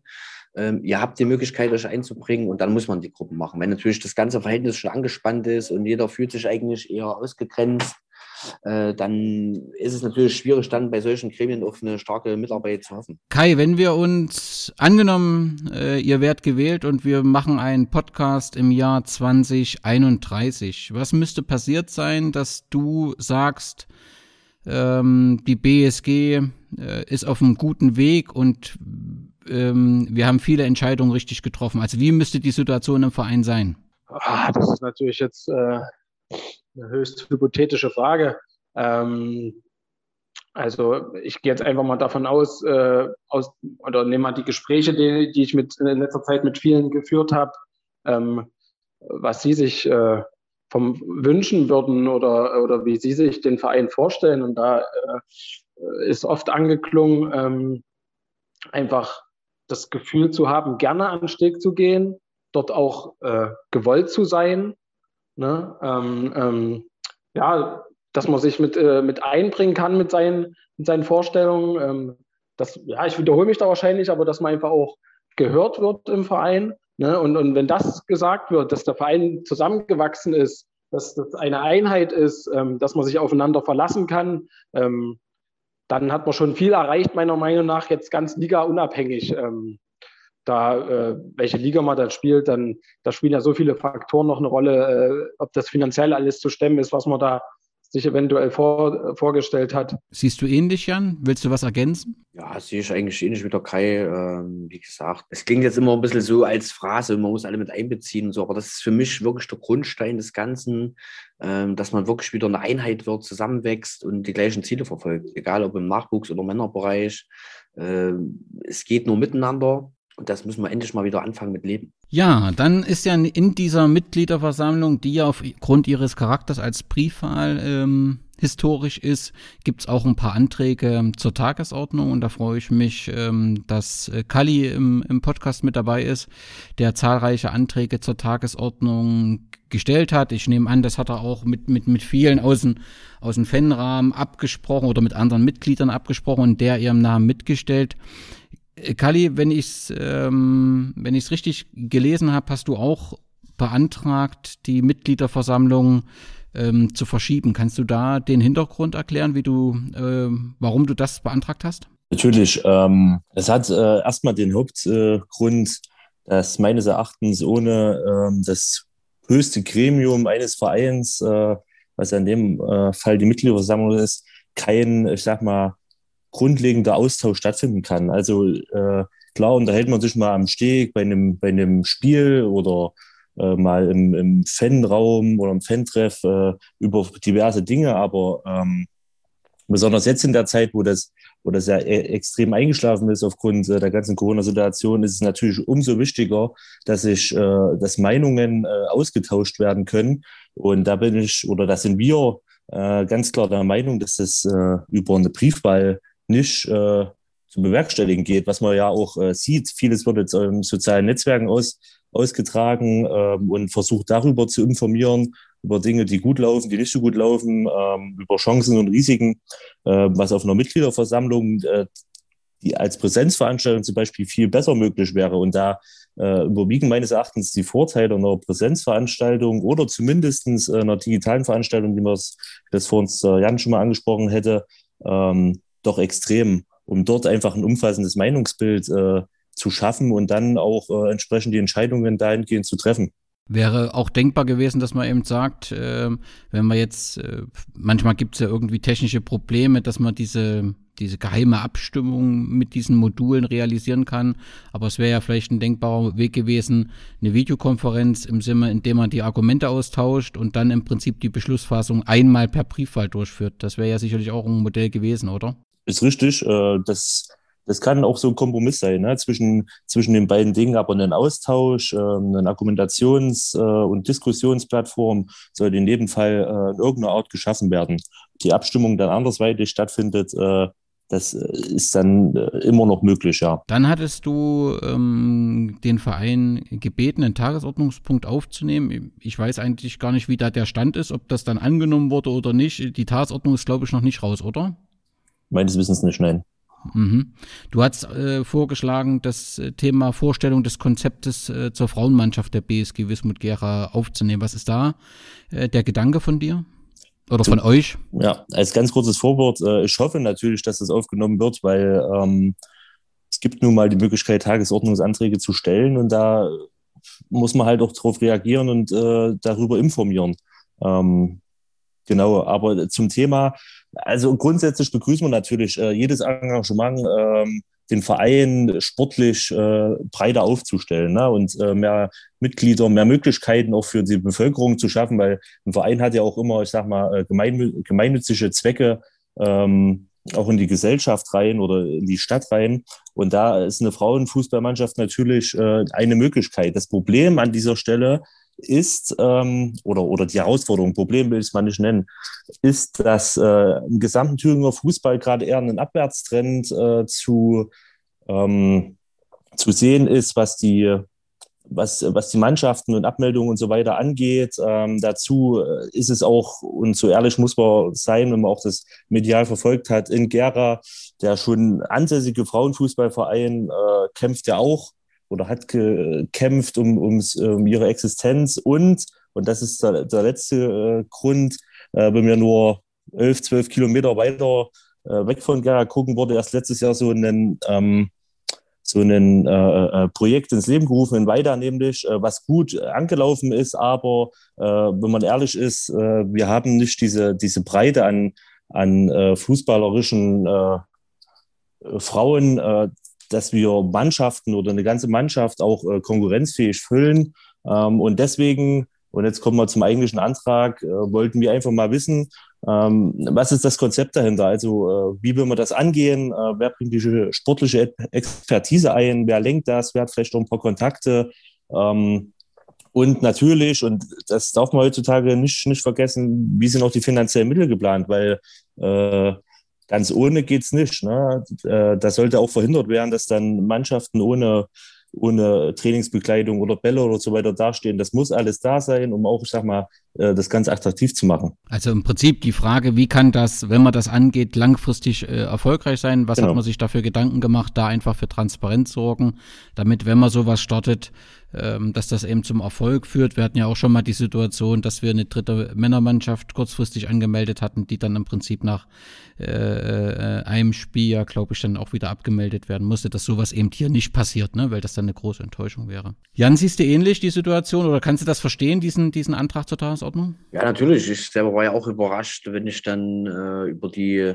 Ähm, ihr habt die Möglichkeit, euch einzubringen und dann muss man die Gruppen machen. Wenn natürlich das ganze Verhältnis schon angespannt ist und jeder fühlt sich eigentlich eher ausgegrenzt, äh, dann ist es natürlich schwierig, dann bei solchen Gremien auf eine starke Mitarbeit zu hoffen. Kai, wenn wir uns angenommen, äh, ihr werdet gewählt und wir machen einen Podcast im Jahr 2031, was müsste passiert sein, dass du sagst, ähm, die BSG äh, ist auf einem guten Weg und ähm, wir haben viele Entscheidungen richtig getroffen. Also wie müsste die Situation im Verein sein? Ah, das ist natürlich jetzt äh, eine höchst hypothetische Frage. Ähm, also ich gehe jetzt einfach mal davon aus, äh, aus oder nehme mal die Gespräche, die, die ich mit in letzter Zeit mit vielen geführt habe, ähm, was sie sich äh, vom wünschen würden oder, oder wie sie sich den Verein vorstellen. Und da äh, ist oft angeklungen, ähm, einfach das Gefühl zu haben, gerne an den Steg zu gehen, dort auch äh, gewollt zu sein. Ne? Ähm, ähm, ja, dass man sich mit, äh, mit einbringen kann mit seinen, mit seinen Vorstellungen. Ähm, das, ja, ich wiederhole mich da wahrscheinlich, aber dass man einfach auch gehört wird im Verein. Ne? Und, und wenn das gesagt wird, dass der Verein zusammengewachsen ist, dass das eine Einheit ist, ähm, dass man sich aufeinander verlassen kann, ähm, dann hat man schon viel erreicht, meiner Meinung nach, jetzt ganz liga-unabhängig. Ähm, da, äh, welche Liga man da spielt, dann da spielen ja so viele Faktoren noch eine Rolle, äh, ob das finanziell alles zu stemmen ist, was man da sich eventuell vor, vorgestellt hat. Siehst du ähnlich, Jan? Willst du was ergänzen? Ja, sehe ich eigentlich ähnlich wie der Kai. Ähm, wie gesagt, es klingt jetzt immer ein bisschen so als Phrase, man muss alle mit einbeziehen und so, aber das ist für mich wirklich der Grundstein des Ganzen, ähm, dass man wirklich wieder eine Einheit wird, zusammenwächst und die gleichen Ziele verfolgt, egal ob im Nachwuchs- oder Männerbereich. Ähm, es geht nur miteinander und das müssen wir endlich mal wieder anfangen mit Leben. Ja, dann ist ja in dieser Mitgliederversammlung, die ja aufgrund ihres Charakters als Briefwahl ähm, historisch ist, gibt's auch ein paar Anträge zur Tagesordnung und da freue ich mich, ähm, dass äh, Kali im, im Podcast mit dabei ist, der zahlreiche Anträge zur Tagesordnung gestellt hat. Ich nehme an, das hat er auch mit, mit, mit vielen aus dem, aus dem Fanrahmen abgesprochen oder mit anderen Mitgliedern abgesprochen und der ihrem Namen mitgestellt. Äh, Kali, wenn ich es ähm, wenn ich's richtig gelesen habe, hast du auch beantragt, die Mitgliederversammlung ähm, zu verschieben. Kannst du da den Hintergrund erklären, wie du, äh, warum du das beantragt hast? Natürlich. Ähm, es hat äh, erstmal den Hauptgrund, dass meines Erachtens ohne ähm, das höchste Gremium eines Vereins, äh, was in dem äh, Fall die Mitgliederversammlung ist, kein, ich sag mal, grundlegender Austausch stattfinden kann. Also äh, klar unterhält man sich mal am Steg bei einem, bei einem Spiel oder äh, mal im, im Fanraum oder im Fantreff äh, über diverse Dinge, aber ähm, besonders jetzt in der Zeit, wo das, wo das ja e extrem eingeschlafen ist aufgrund äh, der ganzen Corona-Situation, ist es natürlich umso wichtiger, dass sich, äh, dass Meinungen äh, ausgetauscht werden können. Und da bin ich, oder da sind wir äh, ganz klar der Meinung, dass das äh, über eine Briefwahl nicht äh, zu bewerkstelligen geht, was man ja auch äh, sieht. Vieles wird jetzt in sozialen Netzwerken aus, ausgetragen ähm, und versucht darüber zu informieren, über Dinge, die gut laufen, die nicht so gut laufen, ähm, über Chancen und Risiken, äh, was auf einer Mitgliederversammlung, äh, die als Präsenzveranstaltung zum Beispiel viel besser möglich wäre. Und da äh, überwiegen meines Erachtens die Vorteile einer Präsenzveranstaltung oder zumindest einer digitalen Veranstaltung, wie man das vor uns äh, Jan schon mal angesprochen hätte, ähm, doch extrem, um dort einfach ein umfassendes Meinungsbild äh, zu schaffen und dann auch äh, entsprechend die Entscheidungen dahingehend zu treffen. Wäre auch denkbar gewesen, dass man eben sagt, äh, wenn man jetzt, äh, manchmal gibt es ja irgendwie technische Probleme, dass man diese, diese geheime Abstimmung mit diesen Modulen realisieren kann. Aber es wäre ja vielleicht ein denkbarer Weg gewesen, eine Videokonferenz im Sinne, in dem man die Argumente austauscht und dann im Prinzip die Beschlussfassung einmal per Briefwahl durchführt. Das wäre ja sicherlich auch ein Modell gewesen, oder? Ist richtig. Äh, das das kann auch so ein Kompromiss sein ne? zwischen, zwischen den beiden Dingen, aber ein Austausch, äh, eine Argumentations- äh, und Diskussionsplattform soll in jedem Fall äh, in irgendeiner Art geschaffen werden. Die Abstimmung dann andersweitig stattfindet, äh, das ist dann äh, immer noch möglich, ja. Dann hattest du ähm, den Verein gebeten, einen Tagesordnungspunkt aufzunehmen. Ich weiß eigentlich gar nicht, wie da der Stand ist, ob das dann angenommen wurde oder nicht. Die Tagesordnung ist, glaube ich, noch nicht raus, oder? Meines Wissens nicht, nein. Mhm. Du hast äh, vorgeschlagen, das äh, Thema Vorstellung des Konzeptes äh, zur Frauenmannschaft der BSG Wismut Gera aufzunehmen. Was ist da äh, der Gedanke von dir? Oder von euch? Ja, als ganz kurzes Vorwort, äh, ich hoffe natürlich, dass das aufgenommen wird, weil ähm, es gibt nun mal die Möglichkeit, Tagesordnungsanträge zu stellen und da muss man halt auch darauf reagieren und äh, darüber informieren. Ähm, genau, aber zum Thema, also grundsätzlich begrüßen wir natürlich äh, jedes Engagement, ähm, den Verein sportlich äh, breiter aufzustellen ne? und äh, mehr Mitglieder, mehr Möglichkeiten auch für die Bevölkerung zu schaffen, weil ein Verein hat ja auch immer, ich sag mal, äh, gemein, gemeinnützige Zwecke, ähm, auch in die Gesellschaft rein oder in die Stadt rein. Und da ist eine Frauenfußballmannschaft natürlich äh, eine Möglichkeit. Das Problem an dieser Stelle ist, ähm, oder, oder die Herausforderung, Problem will ich es mal nicht nennen, ist, dass äh, im gesamten Thüringer Fußball gerade eher ein Abwärtstrend äh, zu, ähm, zu sehen ist, was die, was, was die Mannschaften und Abmeldungen und so weiter angeht. Ähm, dazu ist es auch, und so ehrlich muss man sein, wenn man auch das medial verfolgt hat, in Gera, der schon ansässige Frauenfußballverein, äh, kämpft ja auch oder hat gekämpft um, um, um ihre Existenz und, und das ist der, der letzte äh, Grund, äh, wenn wir nur 11, 12 Kilometer weiter äh, weg von Gera gucken, wurde erst letztes Jahr so ein, ähm, so ein äh, äh, Projekt ins Leben gerufen in Weida nämlich, äh, was gut angelaufen ist, aber wenn man ehrlich ist, wir haben nicht diese, diese Breite an, an fußballerischen Frauen, dass wir Mannschaften oder eine ganze Mannschaft auch äh, konkurrenzfähig füllen. Ähm, und deswegen, und jetzt kommen wir zum eigentlichen Antrag, äh, wollten wir einfach mal wissen, ähm, was ist das Konzept dahinter? Also äh, wie will man das angehen? Äh, wer bringt die sportliche Expertise ein? Wer lenkt das? Wer hat vielleicht auch ein paar Kontakte? Ähm, und natürlich, und das darf man heutzutage nicht, nicht vergessen, wie sind auch die finanziellen Mittel geplant, weil äh, ganz ohne geht es nicht. Ne? Äh, das sollte auch verhindert werden, dass dann Mannschaften ohne, ohne Trainingsbekleidung oder Bälle oder so weiter dastehen. Das muss alles da sein, um auch, ich sag mal, äh, das Ganze attraktiv zu machen. Also im Prinzip die Frage, wie kann das, wenn man das angeht, langfristig äh, erfolgreich sein? Was genau. hat man sich dafür Gedanken gemacht, da einfach für Transparenz sorgen, damit, wenn man sowas startet, ähm, dass das eben zum Erfolg führt. Wir hatten ja auch schon mal die Situation, dass wir eine dritte Männermannschaft kurzfristig angemeldet hatten, die dann im Prinzip nach äh, äh einem Spiel ja, glaube ich, dann auch wieder abgemeldet werden musste, dass sowas eben hier nicht passiert, ne? weil das dann eine große Enttäuschung wäre. Jan, siehst du ähnlich die Situation oder kannst du das verstehen, diesen, diesen Antrag zur Tagesordnung? Ja, natürlich. Ich selber war ja auch überrascht, wenn ich dann äh, über die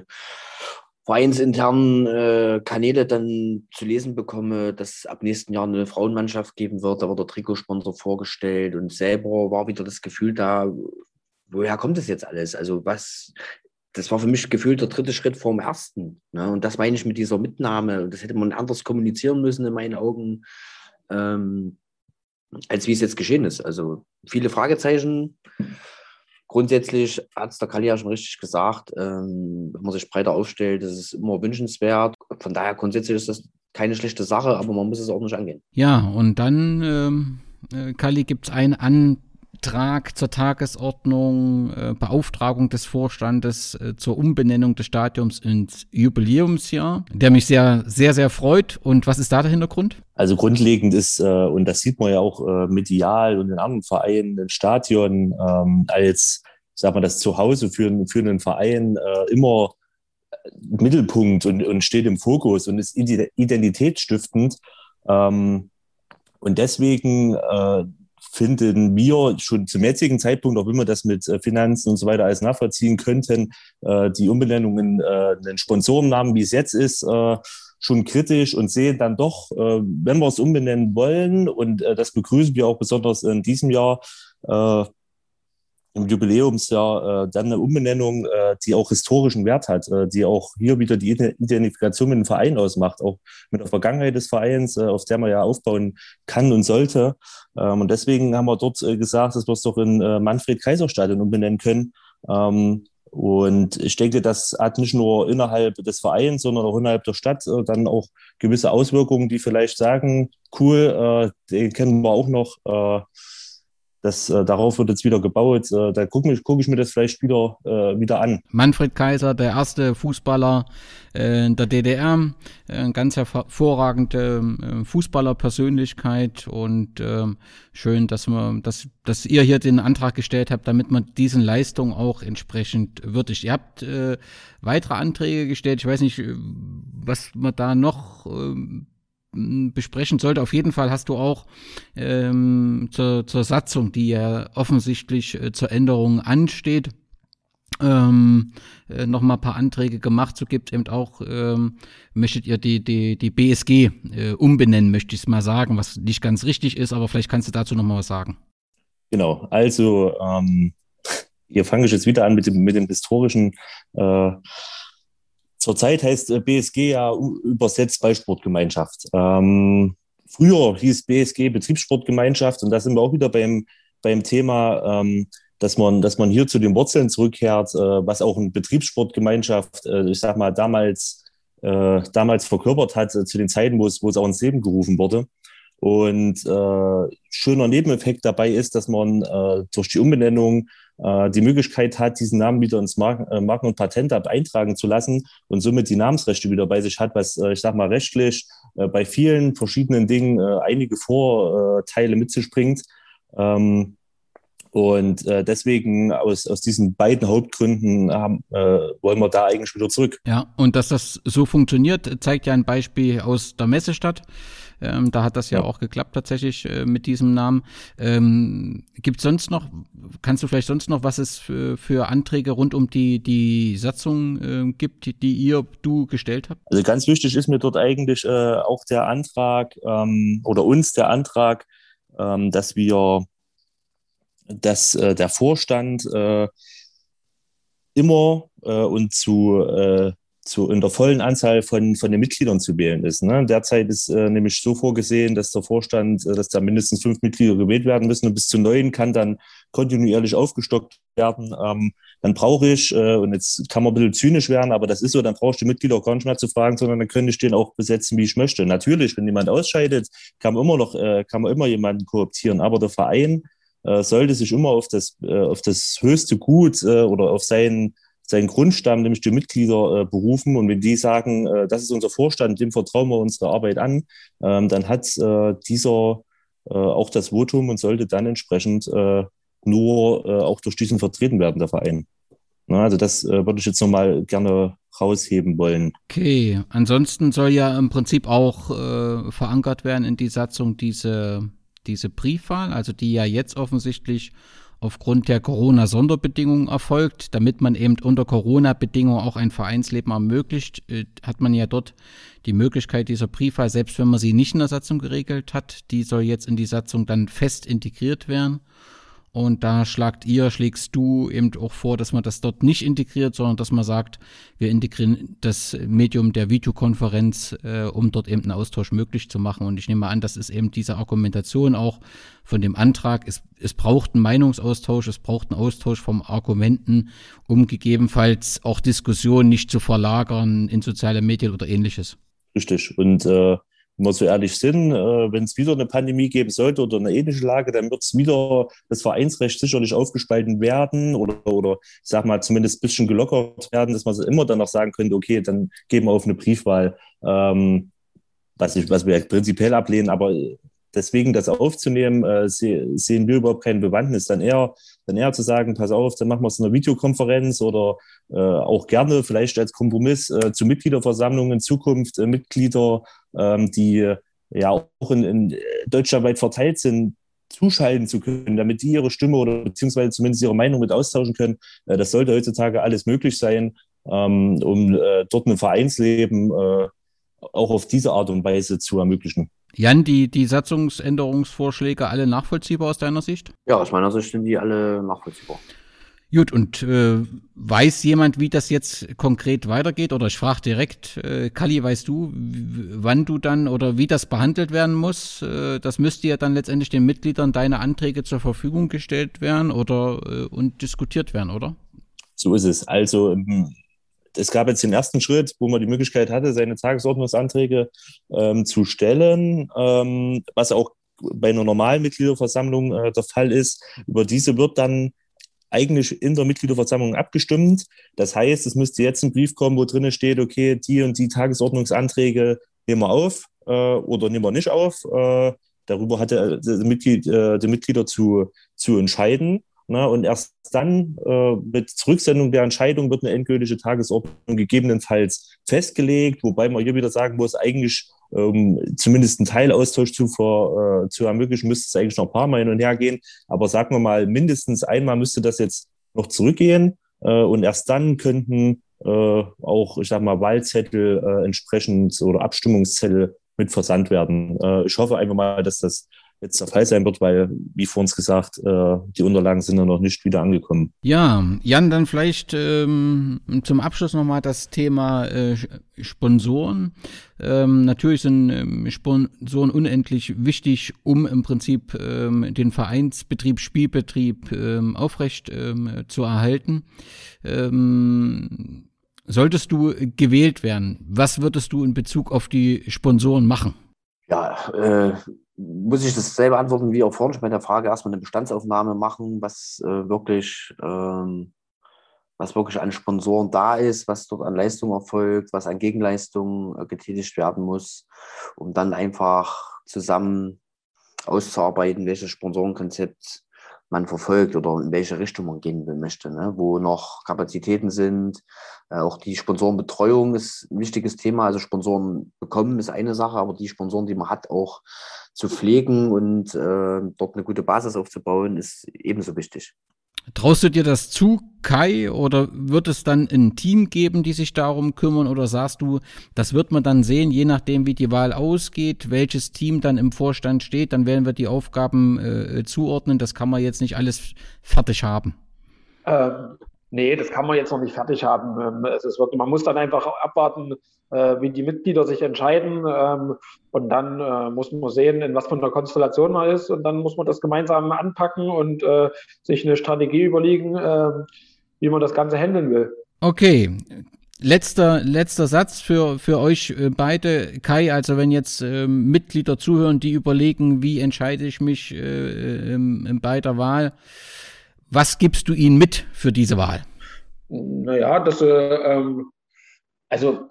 vereinsinternen äh, Kanäle dann zu lesen bekomme, dass es ab nächsten Jahr eine Frauenmannschaft geben wird. Da wird der Trikotsponsor vorgestellt und selber war wieder das Gefühl da, woher kommt das jetzt alles? Also was, das war für mich gefühlt der dritte Schritt vor dem ersten. Ne? Und das meine ich mit dieser Mitnahme. Und das hätte man anders kommunizieren müssen in meinen Augen, ähm, als wie es jetzt geschehen ist. Also viele Fragezeichen grundsätzlich hat es der Kali ja schon richtig gesagt, ähm, wenn man sich breiter aufstellt, das ist immer wünschenswert. Von daher grundsätzlich ist das keine schlechte Sache, aber man muss es auch nicht angehen. Ja, und dann, ähm, äh, Kali, gibt es einen An Antrag zur Tagesordnung, äh, Beauftragung des Vorstandes äh, zur Umbenennung des Stadiums ins Jubiläumsjahr, der mich sehr, sehr, sehr freut. Und was ist da der Hintergrund? Also grundlegend ist, äh, und das sieht man ja auch äh, medial und in anderen Vereinen, ein Stadion ähm, als, sag mal, das Zuhause für, für einen Verein äh, immer Mittelpunkt und, und steht im Fokus und ist identitätsstiftend. Ähm, und deswegen äh, finden wir schon zum jetzigen Zeitpunkt, auch wenn wir das mit äh, Finanzen und so weiter alles nachvollziehen könnten, äh, die Umbenennung in äh, einen Sponsorennamen, wie es jetzt ist, schon kritisch und sehen dann doch, wenn wir es umbenennen wollen, und das begrüßen wir auch besonders in diesem Jahr, im Jubiläumsjahr äh, dann eine Umbenennung, äh, die auch historischen Wert hat, äh, die auch hier wieder die Identifikation mit dem Verein ausmacht, auch mit der Vergangenheit des Vereins, äh, auf der man ja aufbauen kann und sollte. Ähm, und deswegen haben wir dort äh, gesagt, dass wir es doch in äh, Manfred-Kaiser-Stadion umbenennen können. Ähm, und ich denke, das hat nicht nur innerhalb des Vereins, sondern auch innerhalb der Stadt dann auch gewisse Auswirkungen, die vielleicht sagen, cool, den kennen wir auch noch. Das, äh, darauf wird jetzt wieder gebaut. Äh, da gucke guck ich mir das vielleicht wieder, äh, wieder an. Manfred Kaiser, der erste Fußballer äh, der DDR, äh, ganz hervorragende äh, Fußballerpersönlichkeit und äh, schön, dass, wir, dass, dass ihr hier den Antrag gestellt habt, damit man diesen Leistungen auch entsprechend würdigt. Ihr habt äh, weitere Anträge gestellt. Ich weiß nicht, was man da noch äh, besprechen sollte. Auf jeden Fall hast du auch ähm, zur, zur Satzung, die ja offensichtlich äh, zur Änderung ansteht, ähm, äh, noch mal ein paar Anträge gemacht. So gibt eben auch, ähm, möchtet ihr die, die, die BSG äh, umbenennen, möchte ich es mal sagen, was nicht ganz richtig ist, aber vielleicht kannst du dazu noch mal was sagen. Genau, also ähm, hier fange ich jetzt wieder an mit dem, mit dem historischen äh, Zurzeit heißt äh, BSG ja übersetzt Ballsportgemeinschaft. Ähm, früher hieß BSG Betriebssportgemeinschaft und da sind wir auch wieder beim, beim Thema, ähm, dass man, dass man hier zu den Wurzeln zurückkehrt, äh, was auch eine Betriebssportgemeinschaft, äh, ich sag mal, damals, äh, damals verkörpert hat, äh, zu den Zeiten, wo es, wo es auch ins Leben gerufen wurde. Und äh, schöner Nebeneffekt dabei ist, dass man äh, durch die Umbenennung äh, die Möglichkeit hat, diesen Namen wieder ins Marken-, äh, Marken und Patentamt eintragen zu lassen und somit die Namensrechte wieder bei sich hat, was äh, ich sag mal rechtlich äh, bei vielen verschiedenen Dingen äh, einige Vorteile mit sich bringt. Ähm, und äh, deswegen aus, aus diesen beiden Hauptgründen haben, äh, wollen wir da eigentlich wieder zurück. Ja, und dass das so funktioniert, zeigt ja ein Beispiel aus der Messestadt. Ähm, da hat das ja, ja, auch geklappt tatsächlich äh, mit diesem Namen. Ähm, Gibt sonst noch, kannst du vielleicht sonst noch, was es für, für Anträge rund um die, die Satzung äh, gibt, die, die, ihr, du gestellt habt? Also ganz wichtig ist mir dort eigentlich äh, auch der Antrag ähm, oder uns der Antrag, ähm, dass wir, dass äh, der Vorstand äh, immer äh, und zu zu, in der vollen Anzahl von, von den Mitgliedern zu wählen ist. Ne? Derzeit ist äh, nämlich so vorgesehen, dass der Vorstand, äh, dass da mindestens fünf Mitglieder gewählt werden müssen und bis zu neun kann dann kontinuierlich aufgestockt werden. Ähm, dann brauche ich, äh, und jetzt kann man ein bisschen zynisch werden, aber das ist so, dann brauche ich die Mitglieder auch gar nicht mehr zu fragen, sondern dann könnte ich den auch besetzen, wie ich möchte. Natürlich, wenn jemand ausscheidet, kann man immer noch, äh, kann man immer jemanden kooptieren, aber der Verein äh, sollte sich immer auf das, äh, auf das höchste Gut äh, oder auf seinen seinen Grundstamm, nämlich die Mitglieder, äh, berufen. Und wenn die sagen, äh, das ist unser Vorstand, dem vertrauen wir unsere Arbeit an, ähm, dann hat äh, dieser äh, auch das Votum und sollte dann entsprechend äh, nur äh, auch durch diesen vertreten werden, der Verein. Na, also das würde ich jetzt nochmal gerne rausheben wollen. Okay, ansonsten soll ja im Prinzip auch verankert werden in die Satzung diese, diese Briefwahl, also die ja jetzt offensichtlich aufgrund der Corona-Sonderbedingungen erfolgt. Damit man eben unter Corona-Bedingungen auch ein Vereinsleben ermöglicht, äh, hat man ja dort die Möglichkeit dieser Briefwahl, selbst wenn man sie nicht in der Satzung geregelt hat, die soll jetzt in die Satzung dann fest integriert werden. Und da schlagt ihr, schlägst du eben auch vor, dass man das dort nicht integriert, sondern dass man sagt, wir integrieren das Medium der Videokonferenz, äh, um dort eben einen Austausch möglich zu machen. Und ich nehme an, das ist eben diese Argumentation auch von dem Antrag. Es, es braucht einen Meinungsaustausch, es braucht einen Austausch von Argumenten, um gegebenenfalls auch Diskussionen nicht zu verlagern in soziale Medien oder ähnliches. Richtig. Und äh, wenn wir so ehrlich sind, äh, wenn es wieder eine Pandemie geben sollte oder eine ähnliche Lage, dann wird es wieder das Vereinsrecht sicherlich aufgespalten werden oder, oder ich sag mal zumindest ein bisschen gelockert werden, dass man immer dann noch sagen könnte, okay, dann geben wir auf eine Briefwahl, ähm, was, ich, was wir prinzipiell ablehnen, aber deswegen das aufzunehmen, äh, sehen wir überhaupt keine Bewandtnis. Dann eher, dann eher zu sagen, pass auf, dann machen wir es in einer Videokonferenz oder äh, auch gerne vielleicht als Kompromiss äh, zu Mitgliederversammlungen in Zukunft äh, Mitglieder, ähm, die ja auch in, in deutschlandweit verteilt sind, zuschalten zu können, damit die ihre Stimme oder beziehungsweise zumindest ihre Meinung mit austauschen können. Äh, das sollte heutzutage alles möglich sein, ähm, um äh, dort ein Vereinsleben auch auf diese Art und Weise zu ermöglichen. Jan, die, die Satzungsänderungsvorschläge alle nachvollziehbar aus deiner Sicht? Ja, aus meiner Sicht sind die alle nachvollziehbar. Gut, und äh, weiß jemand, wie das jetzt konkret weitergeht? Oder ich frage direkt, äh, Kali, weißt du, wann du dann oder wie das behandelt werden muss? Äh, das müsste ja dann letztendlich den Mitgliedern deine Anträge zur Verfügung gestellt werden oder äh, und diskutiert werden, oder? So ist es. Also ähm, es gab jetzt den ersten Schritt, wo man die Möglichkeit hatte, seine Tagesordnungsanträge ähm, zu stellen, ähm, was auch bei einer normalen Mitgliederversammlung äh, der Fall ist. Über diese wird dann eigentlich in der Mitgliederversammlung abgestimmt. Das heißt, es müsste jetzt ein Brief kommen, wo drin steht, okay, die und die Tagesordnungsanträge nehmen wir auf äh, oder nehmen wir nicht auf. Äh, darüber hat der, der, Mitglied, äh, die Mitglieder zu, zu entscheiden. Na, und erst dann äh, mit Zurücksendung der Entscheidung wird eine endgültige Tagesordnung gegebenenfalls festgelegt, wobei man hier wieder sagen muss, eigentlich ähm, zumindest einen Teilaustausch zu, ver, äh, zu ermöglichen, müsste es eigentlich noch ein paar Mal hin und her gehen. Aber sagen wir mal, mindestens einmal müsste das jetzt noch zurückgehen äh, und erst dann könnten äh, auch, ich sag mal, Wahlzettel äh, entsprechend oder Abstimmungszettel mit versandt werden. Äh, ich hoffe einfach mal, dass das jetzt der Fall sein wird, weil, wie vor uns gesagt, äh, die Unterlagen sind ja noch nicht wieder angekommen. Ja, Jan, dann vielleicht ähm, zum Abschluss nochmal das Thema äh, Sponsoren. Ähm, natürlich sind ähm, Sponsoren unendlich wichtig, um im Prinzip ähm, den Vereinsbetrieb, Spielbetrieb ähm, aufrecht ähm, zu erhalten. Ähm, solltest du gewählt werden, was würdest du in Bezug auf die Sponsoren machen? Ja, äh, muss ich das selber antworten, wie auch vorhin. Schon bei der Frage, erstmal eine Bestandsaufnahme machen, was äh, wirklich, ähm, was wirklich an Sponsoren da ist, was dort an Leistung erfolgt, was an Gegenleistung äh, getätigt werden muss, um dann einfach zusammen auszuarbeiten, welches Sponsorenkonzept man verfolgt oder in welche Richtung man gehen möchte, ne? wo noch Kapazitäten sind. Äh, auch die Sponsorenbetreuung ist ein wichtiges Thema. Also Sponsoren bekommen ist eine Sache, aber die Sponsoren, die man hat, auch zu pflegen und äh, dort eine gute Basis aufzubauen, ist ebenso wichtig. Traust du dir das zu, Kai, oder wird es dann ein Team geben, die sich darum kümmern, oder sagst du, das wird man dann sehen, je nachdem, wie die Wahl ausgeht, welches Team dann im Vorstand steht, dann werden wir die Aufgaben äh, zuordnen. Das kann man jetzt nicht alles fertig haben. Ähm, nee, das kann man jetzt noch nicht fertig haben. Ähm, es ist man muss dann einfach abwarten, wie die Mitglieder sich entscheiden. Ähm, und dann äh, muss man sehen, in was für einer Konstellation man ist. Und dann muss man das gemeinsam anpacken und äh, sich eine Strategie überlegen, äh, wie man das Ganze handeln will. Okay. Letzter, letzter Satz für, für euch äh, beide. Kai, also wenn jetzt ähm, Mitglieder zuhören, die überlegen, wie entscheide ich mich äh, bei der Wahl, was gibst du ihnen mit für diese Wahl? Naja, das, äh, ähm, also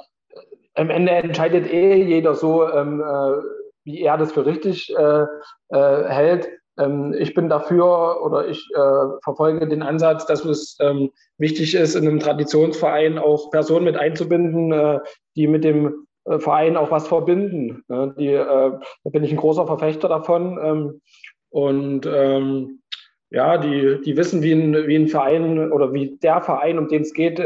am Ende entscheidet eh jeder so, ähm, äh, wie er das für richtig äh, äh, hält. Ähm, ich bin dafür oder ich äh, verfolge den Ansatz, dass es ähm, wichtig ist, in einem Traditionsverein auch Personen mit einzubinden, äh, die mit dem äh, Verein auch was verbinden. Ne? Die, da bin ich ein großer Verfechter davon. Ähm, und ähm, ja, die, die wissen, wie ein, wie ein Verein oder wie der Verein, um den es geht,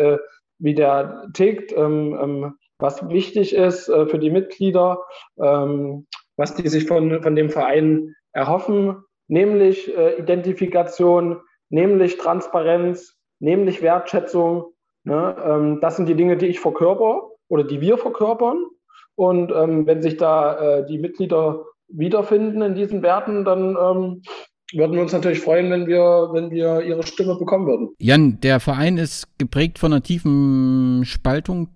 wie der tickt. Ähm, ähm, was wichtig ist äh, für die Mitglieder, ähm, was die sich von, von dem Verein erhoffen, nämlich äh, Identifikation, nämlich Transparenz, nämlich Wertschätzung. Ne? Ähm, das sind die Dinge, die ich verkörper oder die wir verkörpern. Und ähm, wenn sich da äh, die Mitglieder wiederfinden in diesen Werten, dann ähm, würden wir uns natürlich freuen, wenn wir, wenn wir ihre Stimme bekommen würden. Jan, der Verein ist geprägt von einer tiefen Spaltung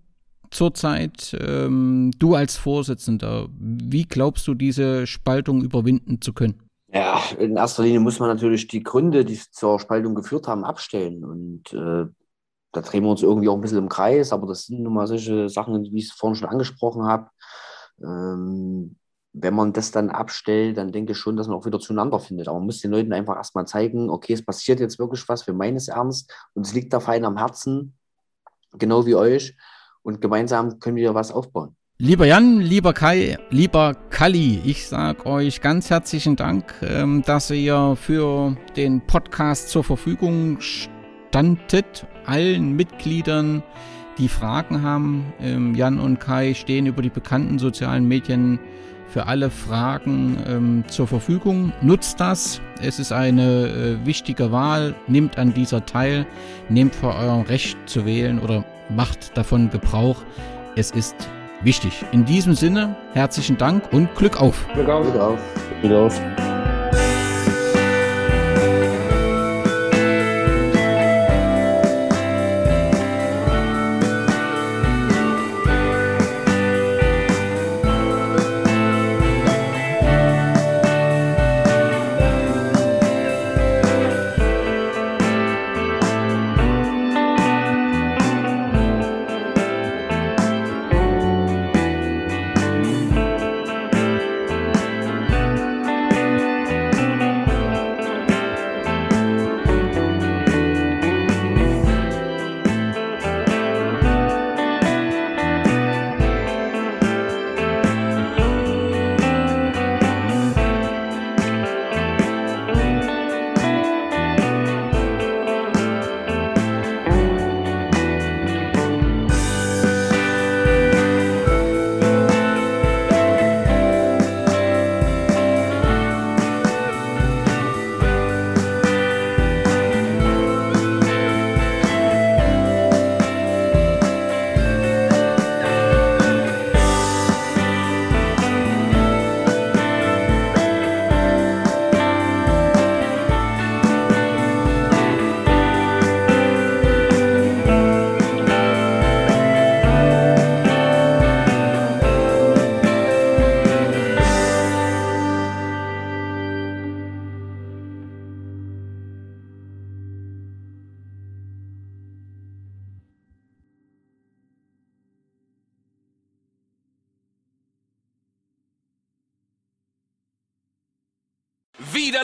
zurzeit. Ähm, du als Vorsitzender, wie glaubst du, diese Spaltung überwinden zu können? Ja, in erster Linie muss man natürlich die Gründe, die zur Spaltung geführt haben, abstellen. Und äh, da drehen wir uns irgendwie auch ein bisschen im Kreis, aber das sind nun mal solche Sachen, wie ich es vorhin schon angesprochen habe. Ähm, wenn man das dann abstellt, dann denke ich schon, dass man auch wieder zueinander findet. Aber man muss den Leuten einfach erstmal zeigen, okay, es passiert jetzt wirklich was, wir meinen es ernst und es liegt der Feind am Herzen, genau wie euch und gemeinsam können wir was aufbauen. Lieber Jan, lieber Kai, lieber Kalli, ich sage euch ganz herzlichen Dank, ähm, dass ihr für den Podcast zur Verfügung standet. Allen Mitgliedern, die Fragen haben. Ähm, Jan und Kai stehen über die bekannten sozialen Medien für alle Fragen ähm, zur Verfügung. Nutzt das. Es ist eine äh, wichtige Wahl. Nehmt an dieser teil. Nehmt für euer Recht zu wählen oder macht davon Gebrauch. Es ist wichtig. In diesem Sinne, herzlichen Dank und Glück auf. Glück auf. Glück auf. Glück auf.